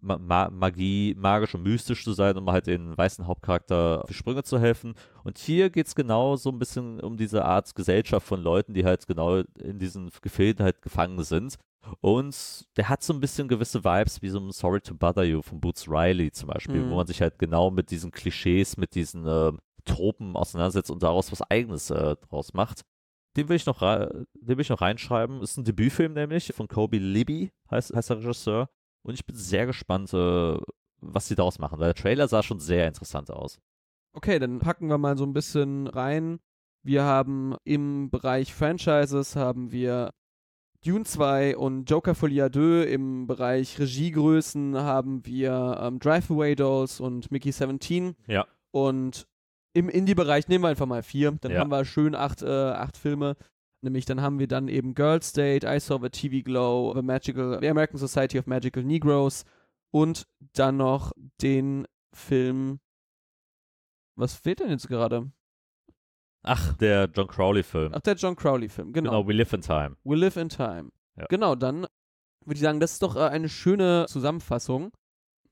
Ma Ma Magie, magisch und mystisch zu sein, um halt den weißen Hauptcharakter auf die Sprünge zu helfen. Und hier geht es genau so ein bisschen um diese Art Gesellschaft von Leuten, die halt genau in diesen Gefilden halt gefangen sind. Und der hat so ein bisschen gewisse Vibes wie so ein Sorry to Bother You von Boots Riley zum Beispiel, Mhm. wo man sich halt genau mit diesen Klischees, mit diesen ähm, Tropen auseinandersetzt und daraus was Eigenes äh, draus macht. Den will ich noch, den will ich noch reinschreiben. Ist ein Debütfilm nämlich von Kobe Libby, heißt, heißt der Regisseur. Und ich bin sehr gespannt, äh, was sie daraus machen, weil der Trailer sah schon sehr interessant aus. Okay, dann packen wir mal so ein bisschen rein. Wir haben im Bereich Franchises haben wir Dune 2 und Joker à Deux. Im Bereich Regiegrößen haben wir ähm, Drive Away Dolls und Mickey 17. Ja. Und im Indie-Bereich nehmen wir einfach mal vier. Dann Ja. haben wir schön acht, äh, acht Filme. Nämlich dann haben wir dann eben Girls Date, I Saw the TV Glow, The Magical, The American Society of Magical Negroes und dann noch den Film. Was fehlt denn jetzt gerade? Ach, der John Crowley-Film. Ach, der John Crowley-Film, genau. Genau, We Live in Time. We Live in Time. Ja. Genau, dann würde ich sagen, das ist doch äh, eine schöne Zusammenfassung.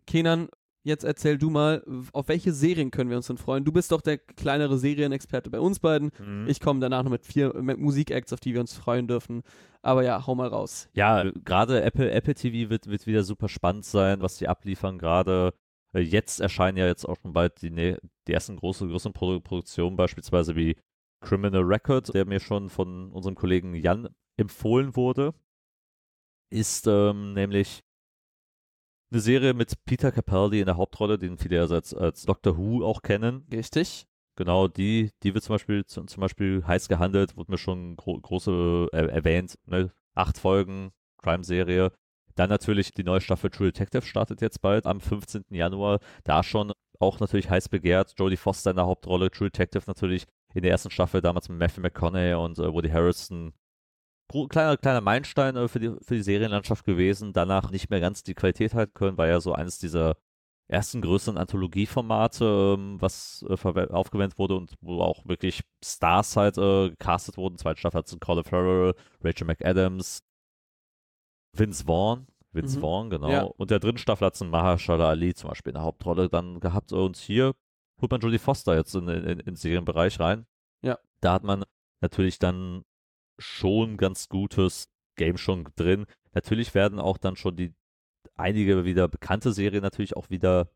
Kenan, jetzt erzähl du mal, auf welche Serien können wir uns denn freuen? Du bist doch der kleinere Serienexperte bei uns beiden. Mhm. Ich komme danach noch mit vier Musikacts, auf die wir uns freuen dürfen. Aber ja, hau mal raus. Ja, gerade Apple, Apple TV wird, wird wieder super spannend sein, was die abliefern. Gerade äh, jetzt erscheinen ja jetzt auch schon bald die, ne- die ersten große, größeren Produ Produktionen, beispielsweise wie Criminal Record, der mir schon von unserem Kollegen Jan empfohlen wurde. Ist ähm, nämlich eine Serie mit Peter Capaldi in der Hauptrolle, den viele ja als, als Doctor Who auch kennen. Richtig? Genau, die, die wird zum Beispiel, zum, zum Beispiel heiß gehandelt, wurde mir schon gro große äh, erwähnt, ne? Acht Folgen, Crime-Serie. Dann natürlich die neue Staffel True Detective startet jetzt bald am 15. Januar. Da schon auch natürlich heiß begehrt. Jodie Foster in der Hauptrolle, True Detective natürlich in der ersten Staffel damals mit Matthew McConaughey und äh, Woody Harrison. Kleiner, kleiner Meilenstein äh, für, die, für die Serienlandschaft gewesen. Danach nicht mehr ganz die Qualität halten können, war ja so eines dieser ersten größeren Anthologieformate, ähm, was äh, aufgewendet wurde und wo auch wirklich Stars halt äh, gecastet wurden. Zweite Staffel hat Colin Farrell, Rachel McAdams, Vince Vaughn. Vince Mhm. Vaughn, genau. Ja. Und der dritten Staffel hat es Mahershala Ali zum Beispiel in der Hauptrolle dann gehabt. Und hier holt man Jodie Foster jetzt in, in, in den Serienbereich rein. Ja. Da hat man natürlich dann schon ganz gutes Game schon drin. Natürlich werden auch dann schon die einige wieder bekannte Serien natürlich auch wieder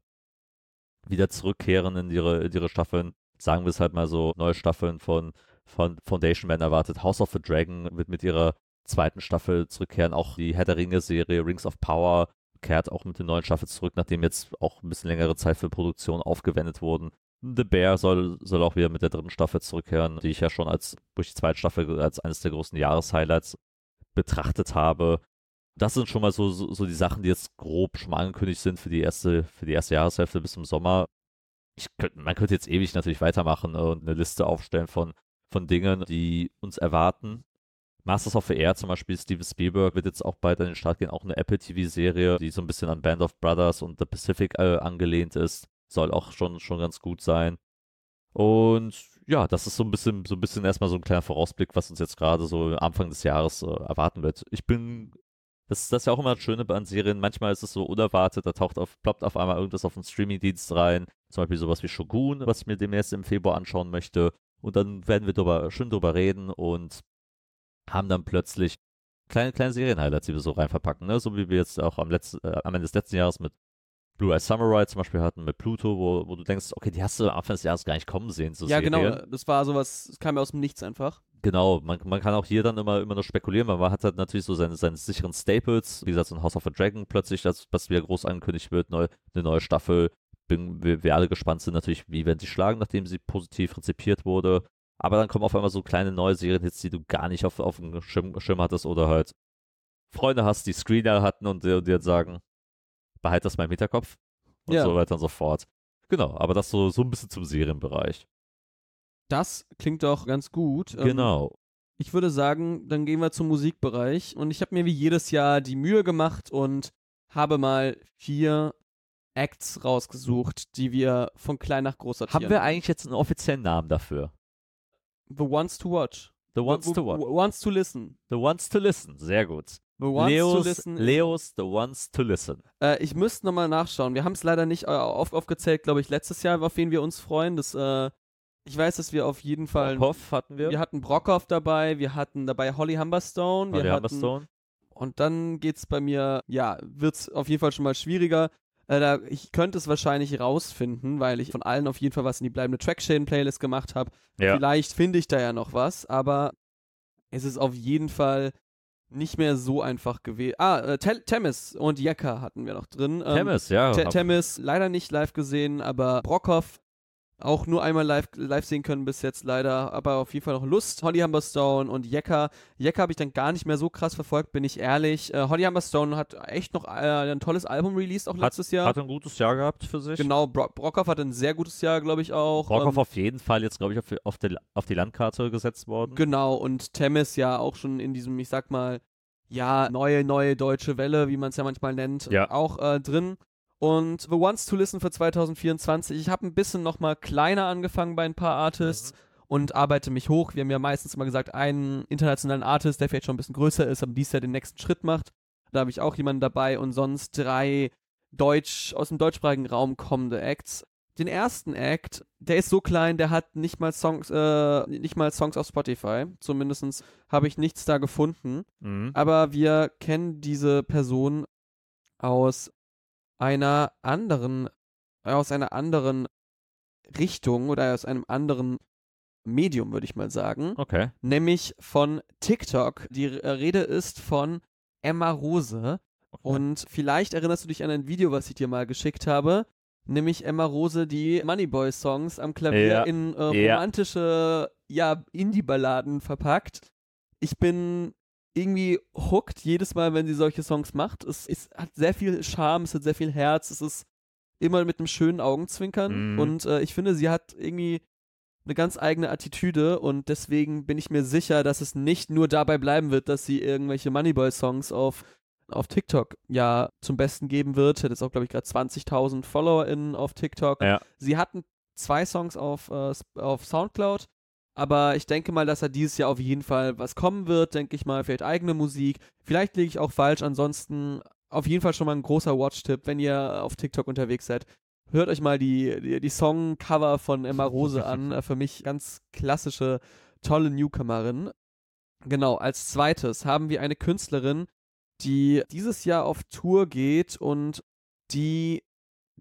wieder zurückkehren in ihre, in ihre Staffeln. Sagen wir es halt mal so, neue Staffeln von, von Foundation werden erwartet. House of the Dragon wird mit ihrer zweiten Staffel zurückkehren. Auch die Herr der Ringe-Serie Rings of Power kehrt auch mit der neuen Staffel zurück, nachdem jetzt auch ein bisschen längere Zeit für Produktion aufgewendet wurden. The Bear soll, soll auch wieder mit der dritten Staffel zurückkehren, die ich ja schon als durch die zweite Staffel als eines der großen Jahreshighlights betrachtet habe. Das sind schon mal so, so, so die Sachen, die jetzt grob schon mal angekündigt sind für die erste, für die erste Jahreshälfte bis zum Sommer. Ich könnt, man könnte jetzt ewig natürlich weitermachen und eine Liste aufstellen von, von Dingen, die uns erwarten. Masters of the Air zum Beispiel, Steven Spielberg wird jetzt auch bald an den Start gehen, auch eine Apple TV-Serie, die so ein bisschen an Band of Brothers und The Pacific äh, angelehnt ist. Soll auch schon, schon ganz gut sein. Und ja, das ist so ein bisschen, so ein bisschen erstmal so ein kleiner Vorausblick, was uns jetzt gerade so Anfang des Jahres äh, erwarten wird. Ich bin, das, das ist ja auch immer das Schöne an Serien. Manchmal ist es so unerwartet, da taucht auf, ploppt auf einmal irgendwas auf den Streamingdienst rein. Zum Beispiel sowas wie Shogun, was ich mir demnächst im Februar anschauen möchte. Und dann werden wir drüber, schön drüber reden und haben dann plötzlich kleine, kleine Serienhighlights, die wir so rein verpacken, ne? So wie wir jetzt auch am, letzten, äh, am Ende des letzten Jahres mit Blue Eye Samurai zum Beispiel hatten, mit Pluto, wo, wo du denkst, okay, die hast du am Anfang des Jahres gar nicht kommen sehen. So ja, Serien. genau. Das war sowas, das kam ja aus dem Nichts einfach. Genau, man, man kann auch hier dann immer, immer nur spekulieren, weil man hat halt natürlich so seine, seine sicheren Staples, wie gesagt, so ein House of a Dragon plötzlich, das, was wieder groß angekündigt wird, neu, eine neue Staffel. Bin, wir, wir alle gespannt sind natürlich, wie werden sie schlagen, nachdem sie positiv rezipiert wurde. Aber dann kommen auf einmal so kleine neue Serienhits, die du gar nicht auf, auf dem Schirm, Schirm hattest oder halt Freunde hast, die Screener hatten und dir, dir sagen, behalt das mal im Hinterkopf und Ja. so weiter und so fort. Genau, aber das so, so ein bisschen zum Serienbereich. Das klingt doch ganz gut. Ähm, Genau. Ich würde sagen, dann gehen wir zum Musikbereich. Und ich habe mir wie jedes Jahr die Mühe gemacht und habe mal vier Acts rausgesucht, die wir von klein nach groß sortieren. Haben wir eigentlich jetzt einen offiziellen Namen dafür? The Ones to Watch. The Ones W- to Watch. w- Ones to Listen. The Ones to Listen. Sehr gut. The Ones to Leos, Listen. Leos The Ones to Listen. Äh, ich müsste nochmal nachschauen. Wir haben es leider nicht äh, auf, aufgezählt, glaube ich, letztes Jahr, auf wen wir uns freuen. Das, äh, ich weiß, dass wir auf jeden Fall. Hoff hatten wir. Wir hatten Brockhoff dabei, wir hatten dabei Holly Humberstone, Holly Humberstone. Und dann geht's bei mir, ja, wird's auf jeden Fall schon mal schwieriger. Äh, da, ich könnte es wahrscheinlich rausfinden, weil ich von allen auf jeden Fall was in die bleibende Trackchain-Playlist gemacht habe. Ja. Vielleicht finde ich da ja noch was, aber es ist auf jeden Fall nicht mehr so einfach gewesen. Ah, äh, Temis und Jekka hatten wir noch drin. Ähm, Temis, ja. Te- Temis leider nicht live gesehen, aber Brockhoff auch nur einmal live, live sehen können bis jetzt leider, aber auf jeden Fall noch Lust. Holly Humberstone und Jekka. Jekka habe ich dann gar nicht mehr so krass verfolgt, bin ich ehrlich. Äh, Holly Humberstone hat echt noch äh, ein tolles Album released, auch hat, letztes Jahr. Hat ein gutes Jahr gehabt für sich. genau, Bro Brockhoff hat ein sehr gutes Jahr, glaube ich auch. Brockhoff Ähm, auf jeden Fall jetzt, glaube ich, auf, auf, die, auf die Landkarte gesetzt worden. Genau, und Temis ja auch schon in diesem, ich sag mal, ja, neue, neue deutsche Welle, wie man es ja manchmal nennt, Ja. auch äh, drin. Und The Ones to Listen für 2024. Ich habe ein bisschen nochmal kleiner angefangen bei ein paar Artists und arbeite mich hoch. Wir haben ja meistens immer gesagt, einen internationalen Artist, der vielleicht schon ein bisschen größer ist, aber dies Jahr den nächsten Schritt macht. Da habe ich auch jemanden dabei und sonst drei Deutsch, aus dem deutschsprachigen Raum kommende Acts. Den ersten Act, der ist so klein, der hat nicht mal Songs, äh, nicht mal Songs auf Spotify. Zumindest habe ich nichts da gefunden. Mhm. Aber wir kennen diese Person aus einer anderen, aus einer anderen Richtung oder aus einem anderen Medium, würde ich mal sagen. Okay. Nämlich von TikTok. Die äh, Rede ist von Emma Rose. Und vielleicht erinnerst du dich an ein Video, was ich dir mal geschickt habe. Nämlich Emma Rose, die Moneyboy-Songs am Klavier Ja. in äh, Ja. romantische, ja, Indie-Balladen verpackt. Ich bin irgendwie hooked jedes Mal, wenn sie solche Songs macht. Es, es hat sehr viel Charme, es hat sehr viel Herz, es ist immer mit einem schönen Augenzwinkern. Mhm. Und äh, ich finde, sie hat irgendwie eine ganz eigene Attitüde und deswegen bin ich mir sicher, dass es nicht nur dabei bleiben wird, dass sie irgendwelche Moneyboy-Songs auf, auf TikTok ja zum Besten geben wird. Hat jetzt auch, glaube ich, gerade 20.000 FollowerInnen auf TikTok. Ja. Sie hatten zwei Songs auf, äh, auf Soundcloud Aber ich denke mal, dass er dieses Jahr auf jeden Fall was kommen wird, denke ich mal. Vielleicht eigene Musik. Vielleicht liege ich auch falsch. Ansonsten auf jeden Fall schon mal ein großer Watch-Tipp, wenn ihr auf TikTok unterwegs seid. Hört euch mal die, die, die Songcover von Emma Rose an. Für mich ganz klassische, tolle Newcomerin. Genau, als zweites haben wir eine Künstlerin, die dieses Jahr auf Tour geht und die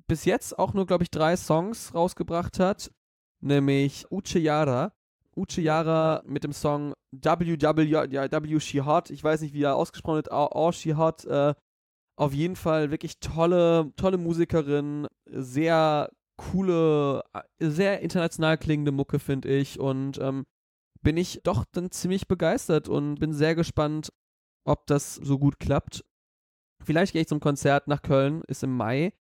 bis jetzt auch nur, glaube ich, drei Songs rausgebracht hat, nämlich Uche Yara. Uche Yara mit dem Song WW, ja, W She Hot. Ich weiß nicht, wie er ausgesprochen wird. All She Hot. Äh, auf jeden Fall wirklich tolle, tolle Musikerin. Sehr coole, sehr international klingende Mucke, finde ich. Und ähm, bin ich doch dann ziemlich begeistert und bin sehr gespannt, ob das so gut klappt. Vielleicht gehe ich zum Konzert nach Köln, ist im Mai.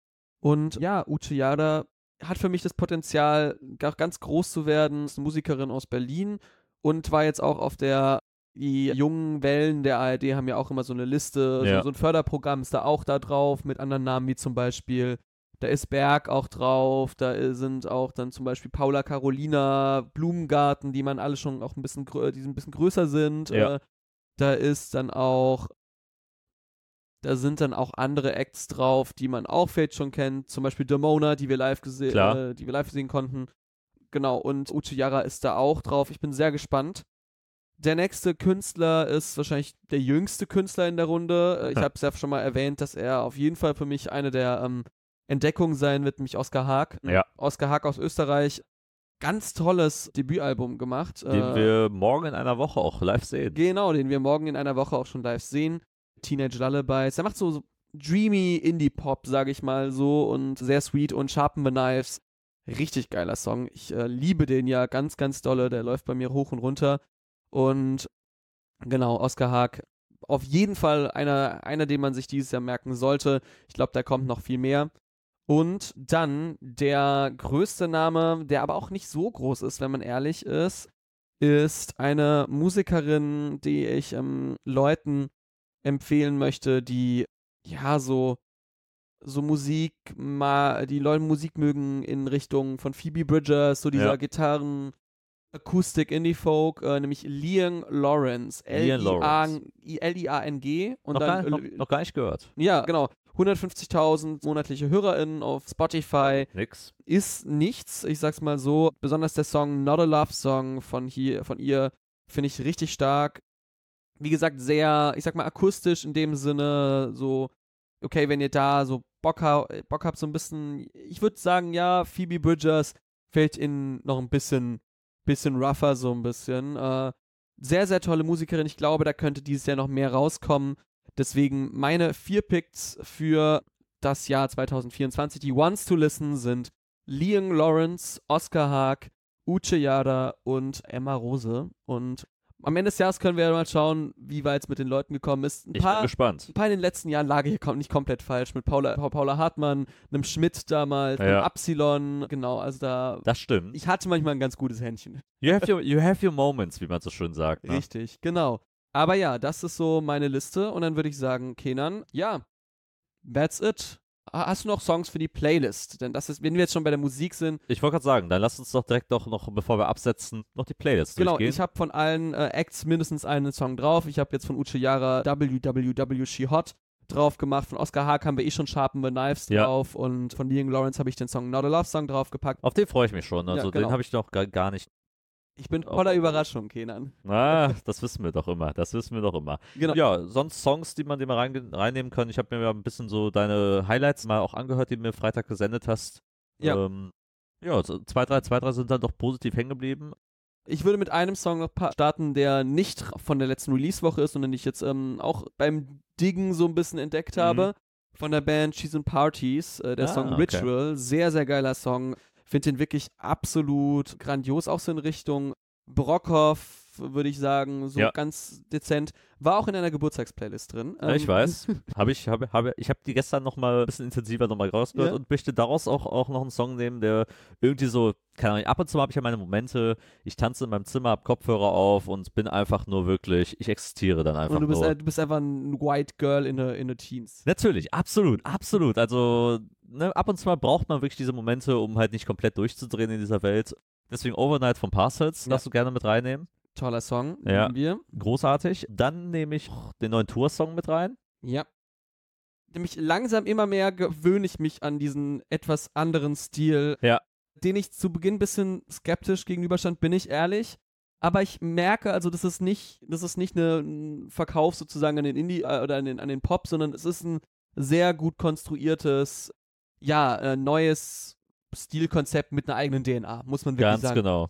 Und ja, Uche Yada hat für mich das Potenzial, ganz groß zu werden. Ist eine Musikerin aus Berlin und war jetzt auch auf der, die jungen Wellen der ARD haben ja auch immer so eine Liste, Ja. so, so ein Förderprogramm ist da auch da drauf, mit anderen Namen wie zum Beispiel, da ist Berg auch drauf, da sind auch dann zum Beispiel Paula Carolina, Blumengarten, die man alle schon auch ein bisschen, die ein bisschen größer sind. Ja. Äh, da ist dann auch da sind dann auch andere Acts drauf, die man auch vielleicht schon kennt. Zum Beispiel Demona, die wir live gesehen, äh, die wir live sehen konnten. Genau, und Uchiyara ist da auch drauf. Ich bin sehr gespannt. Der nächste Künstler ist wahrscheinlich der jüngste Künstler in der Runde. Äh, Ich habe es ja schon mal erwähnt, dass er auf jeden Fall für mich eine der ähm, Entdeckungen sein wird, nämlich Oskar Haag. Ja. Oskar Haag aus Österreich. Ganz tolles Debütalbum gemacht. Den äh, wir morgen in einer Woche auch live sehen. Genau, den wir morgen in einer Woche auch schon live sehen. Teenage Lullabies. Er macht so, so dreamy Indie-Pop, sage ich mal so, und sehr sweet und Sharpen the Knives. Richtig geiler Song. Ich äh, liebe den ja ganz, ganz dolle. Der läuft bei mir hoch und runter. Und genau, Oscar Haag. Auf jeden Fall einer, einer, den man sich dieses Jahr merken sollte. Ich glaube, da kommt noch viel mehr. Und dann der größte Name, der aber auch nicht so groß ist, wenn man ehrlich ist, ist eine Musikerin, die ich ähm, Leuten empfehlen möchte, die ja so so Musik mal die Leute Musik mögen in Richtung von Phoebe Bridgers, so dieser Ja. Gitarren Akustik Indie Folk, äh, nämlich Liam Lawrence, Liam Lawrence. L-I-A-N-G und Noch, dann gar, noch, noch gar nicht gehört. ja, genau. 150.000 monatliche HörerInnen auf Spotify Nix. ist nichts, ich sag's mal so. Besonders der Song Not a Love Song von, hier, von ihr finde ich richtig stark. Wie gesagt, sehr, ich sag mal, akustisch in dem Sinne, so, okay, wenn ihr da so Bock, ha Bock habt, so ein bisschen, ich würde sagen, ja, Phoebe Bridgers fällt in noch ein bisschen, bisschen rougher, so ein bisschen. Äh, sehr, sehr tolle Musikerin. Ich glaube, da könnte dieses Jahr noch mehr rauskommen. Deswegen meine vier Picks für das Jahr 2024, die Ones to Listen sind Liam Lawrence, Oscar Haag, Uche Yada und Emma Rose. Und am Ende des Jahres können wir ja mal schauen, wie weit es mit den Leuten gekommen ist. Ein Ich bin paar, gespannt. ein paar in den letzten Jahren lag ich kom nicht komplett falsch. Mit Paula, Pa- Paula Hartmann, einem Schmidt damals, Ja. einem Absilon. Genau, also da. Das stimmt. Ich hatte manchmal ein ganz gutes Händchen. You have your, you have your moments, wie man so schön sagt. Ne? Richtig, genau. Aber ja, das ist so meine Liste. Und dann würde ich sagen, Kenan, ja, that's it. Ha- Hast du noch Songs für die Playlist? Denn das ist, wenn wir jetzt schon bei der Musik sind, Ich wollte gerade sagen, dann lass uns doch direkt doch noch, bevor wir absetzen, noch die Playlist genau, durchgehen. ich habe von allen äh, Acts mindestens einen Song drauf. Ich habe jetzt von Uche Yara WWW She Hot drauf gemacht. Von Oscar Haag haben wir eh schon Sharpen the Knives Ja. drauf. Und von Liam Lawrence habe ich den Song Not a Love Song draufgepackt. Auf den freue ich mich schon. Also Ja, genau. den habe ich noch gar, gar nicht. Ich bin voller Überraschung, Kenan. Ah, das wissen wir doch immer. Das wissen wir doch immer. Genau. Ja, sonst Songs, die man die mal reinge- reinnehmen kann. Ich habe mir ja ein bisschen so deine Highlights mal auch angehört, die du mir Freitag gesendet hast. Ja. Ähm, ja, zwei, drei, zwei, drei sind dann doch positiv hängen geblieben. Ich würde mit einem Song noch starten, der nicht von der letzten Release-Woche ist, sondern den ich jetzt ähm, auch beim Diggen so ein bisschen entdeckt habe. Von der Band She's in Parties, äh, der Mhm. Ah, Song okay. Ritual. Sehr, sehr geiler Song. Finde den wirklich absolut grandios, auch so in Richtung Brockhoff, würde ich sagen, so Ja. ganz dezent. War auch in einer Geburtstagsplaylist drin. Ja, ich Ähm, weiß. habe ich, habe, habe, ich habe die gestern noch mal ein bisschen intensiver noch mal rausgehört Ja. und möchte daraus auch, auch noch einen Song nehmen, der irgendwie so, keine Ahnung, ab und zu habe ich ja meine Momente, ich tanze in meinem Zimmer, hab Kopfhörer auf und bin einfach nur wirklich, ich existiere dann einfach Und du bist, nur. du bist einfach ein White Girl in the, in the Teens. Natürlich, absolut, absolut. Also ne, ab und zu mal braucht man wirklich diese Momente, um halt nicht komplett durchzudrehen in dieser Welt. Deswegen Overnight von Parcels Ja. darfst du gerne mit reinnehmen. Toller Song. Ja. Wir. Großartig. Dann nehme ich den neuen Tour-Song mit rein. Ja. Nämlich langsam immer mehr gewöhne ich mich an diesen etwas anderen Stil, Ja. den ich zu Beginn ein bisschen skeptisch gegenüberstand, bin ich ehrlich. Aber ich merke, also das ist nicht, das ist nicht eine, ein Verkauf sozusagen an den Indie äh, oder an den, an den Pop, sondern es ist ein sehr gut konstruiertes, ja, äh, neues Stilkonzept mit einer eigenen DNA, muss man wirklich Ganz sagen. genau.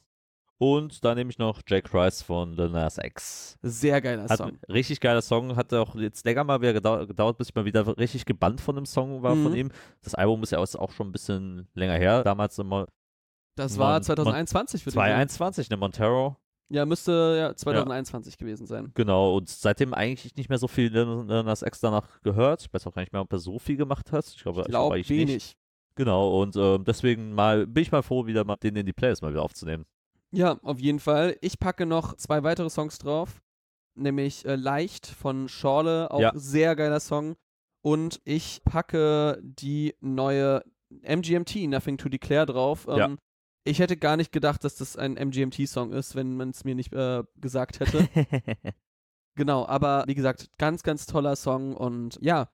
Und dann nehme ich noch Jake Christ von Lil Nas X. Sehr geiler Hat Song. richtig geiler Song, hat auch jetzt länger mal wieder gedau gedauert, bis ich mal wieder richtig gebannt von dem Song war von Mhm. ihm. Das Album ist ja auch schon ein bisschen länger her. Damals immer Das war Mon- 2021, würde ich sagen. 2021, ne Montero. Ja, müsste ja 2021 gewesen sein. Genau, und seitdem eigentlich nicht mehr so viel Nas X danach gehört. Ich weiß auch gar nicht mehr, ob er so viel gemacht hat. Ich glaube, Ich ich glaube eigentlich wenig. nicht. Genau, und ähm, deswegen mal bin ich mal froh, wieder mal den in die Playlist mal wieder aufzunehmen. Ja, auf jeden Fall. Ich packe noch zwei weitere Songs drauf, nämlich äh, Leicht von Schorle, auch Ja. sehr geiler Song. Und ich packe die neue MGMT, Nothing to Declare, drauf. Ähm, Ja. Ich hätte gar nicht gedacht, dass das ein MGMT-Song ist, wenn man es mir nicht äh, gesagt hätte. Genau, aber wie gesagt, ganz, ganz toller Song und ja,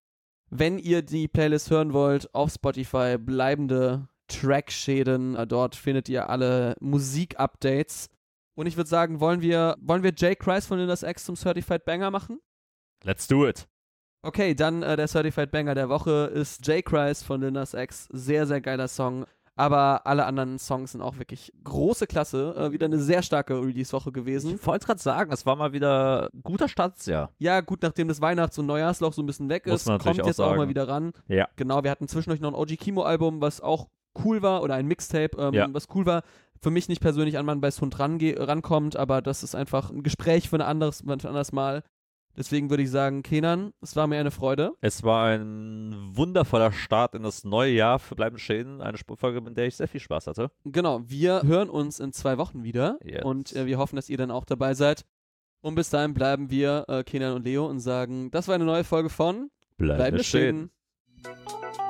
wenn ihr die Playlist hören wollt, auf Spotify bleibende Trackschäden, äh, dort findet ihr alle Musik-Updates. Und ich würde sagen, wollen wir, wollen wir Jay Christ von Lindas X zum Certified Banger machen? Let's do it. Okay, dann äh, der Certified Banger der Woche ist Jay Christ von Lindas X. Sehr, sehr geiler Song. Aber alle anderen Songs sind auch wirklich große Klasse. Äh, wieder eine sehr starke Release-Woche gewesen. Ich wollte gerade sagen, es war mal wieder ein guter Startsjahr. Ja, gut, nachdem das Weihnachts- und Neujahrsloch so ein bisschen weg Muss ist, kommt auch jetzt auch mal sagen. wieder ran. Ja. Genau, wir hatten zwischendurch noch ein OG Kimo-Album, was auch cool war, oder ein Mixtape, ähm, Ja. was cool war. Für mich nicht persönlich an man bei Hund rankommt, aber das ist einfach ein Gespräch für ein anderes, ein anderes Mal. Deswegen würde ich sagen, Kenan, es war mir eine Freude. Es war ein wundervoller Start in das neue Jahr für Bleiben Schäden. Eine Folge, mit der ich sehr viel Spaß hatte. Genau, wir hören uns in zwei Wochen wieder Yes. und äh, wir hoffen, dass ihr dann auch dabei seid. Und bis dahin bleiben wir, äh, Kenan und Leo, und sagen, das war eine neue Folge von Bleibende Bleibende Schäden. Schäden.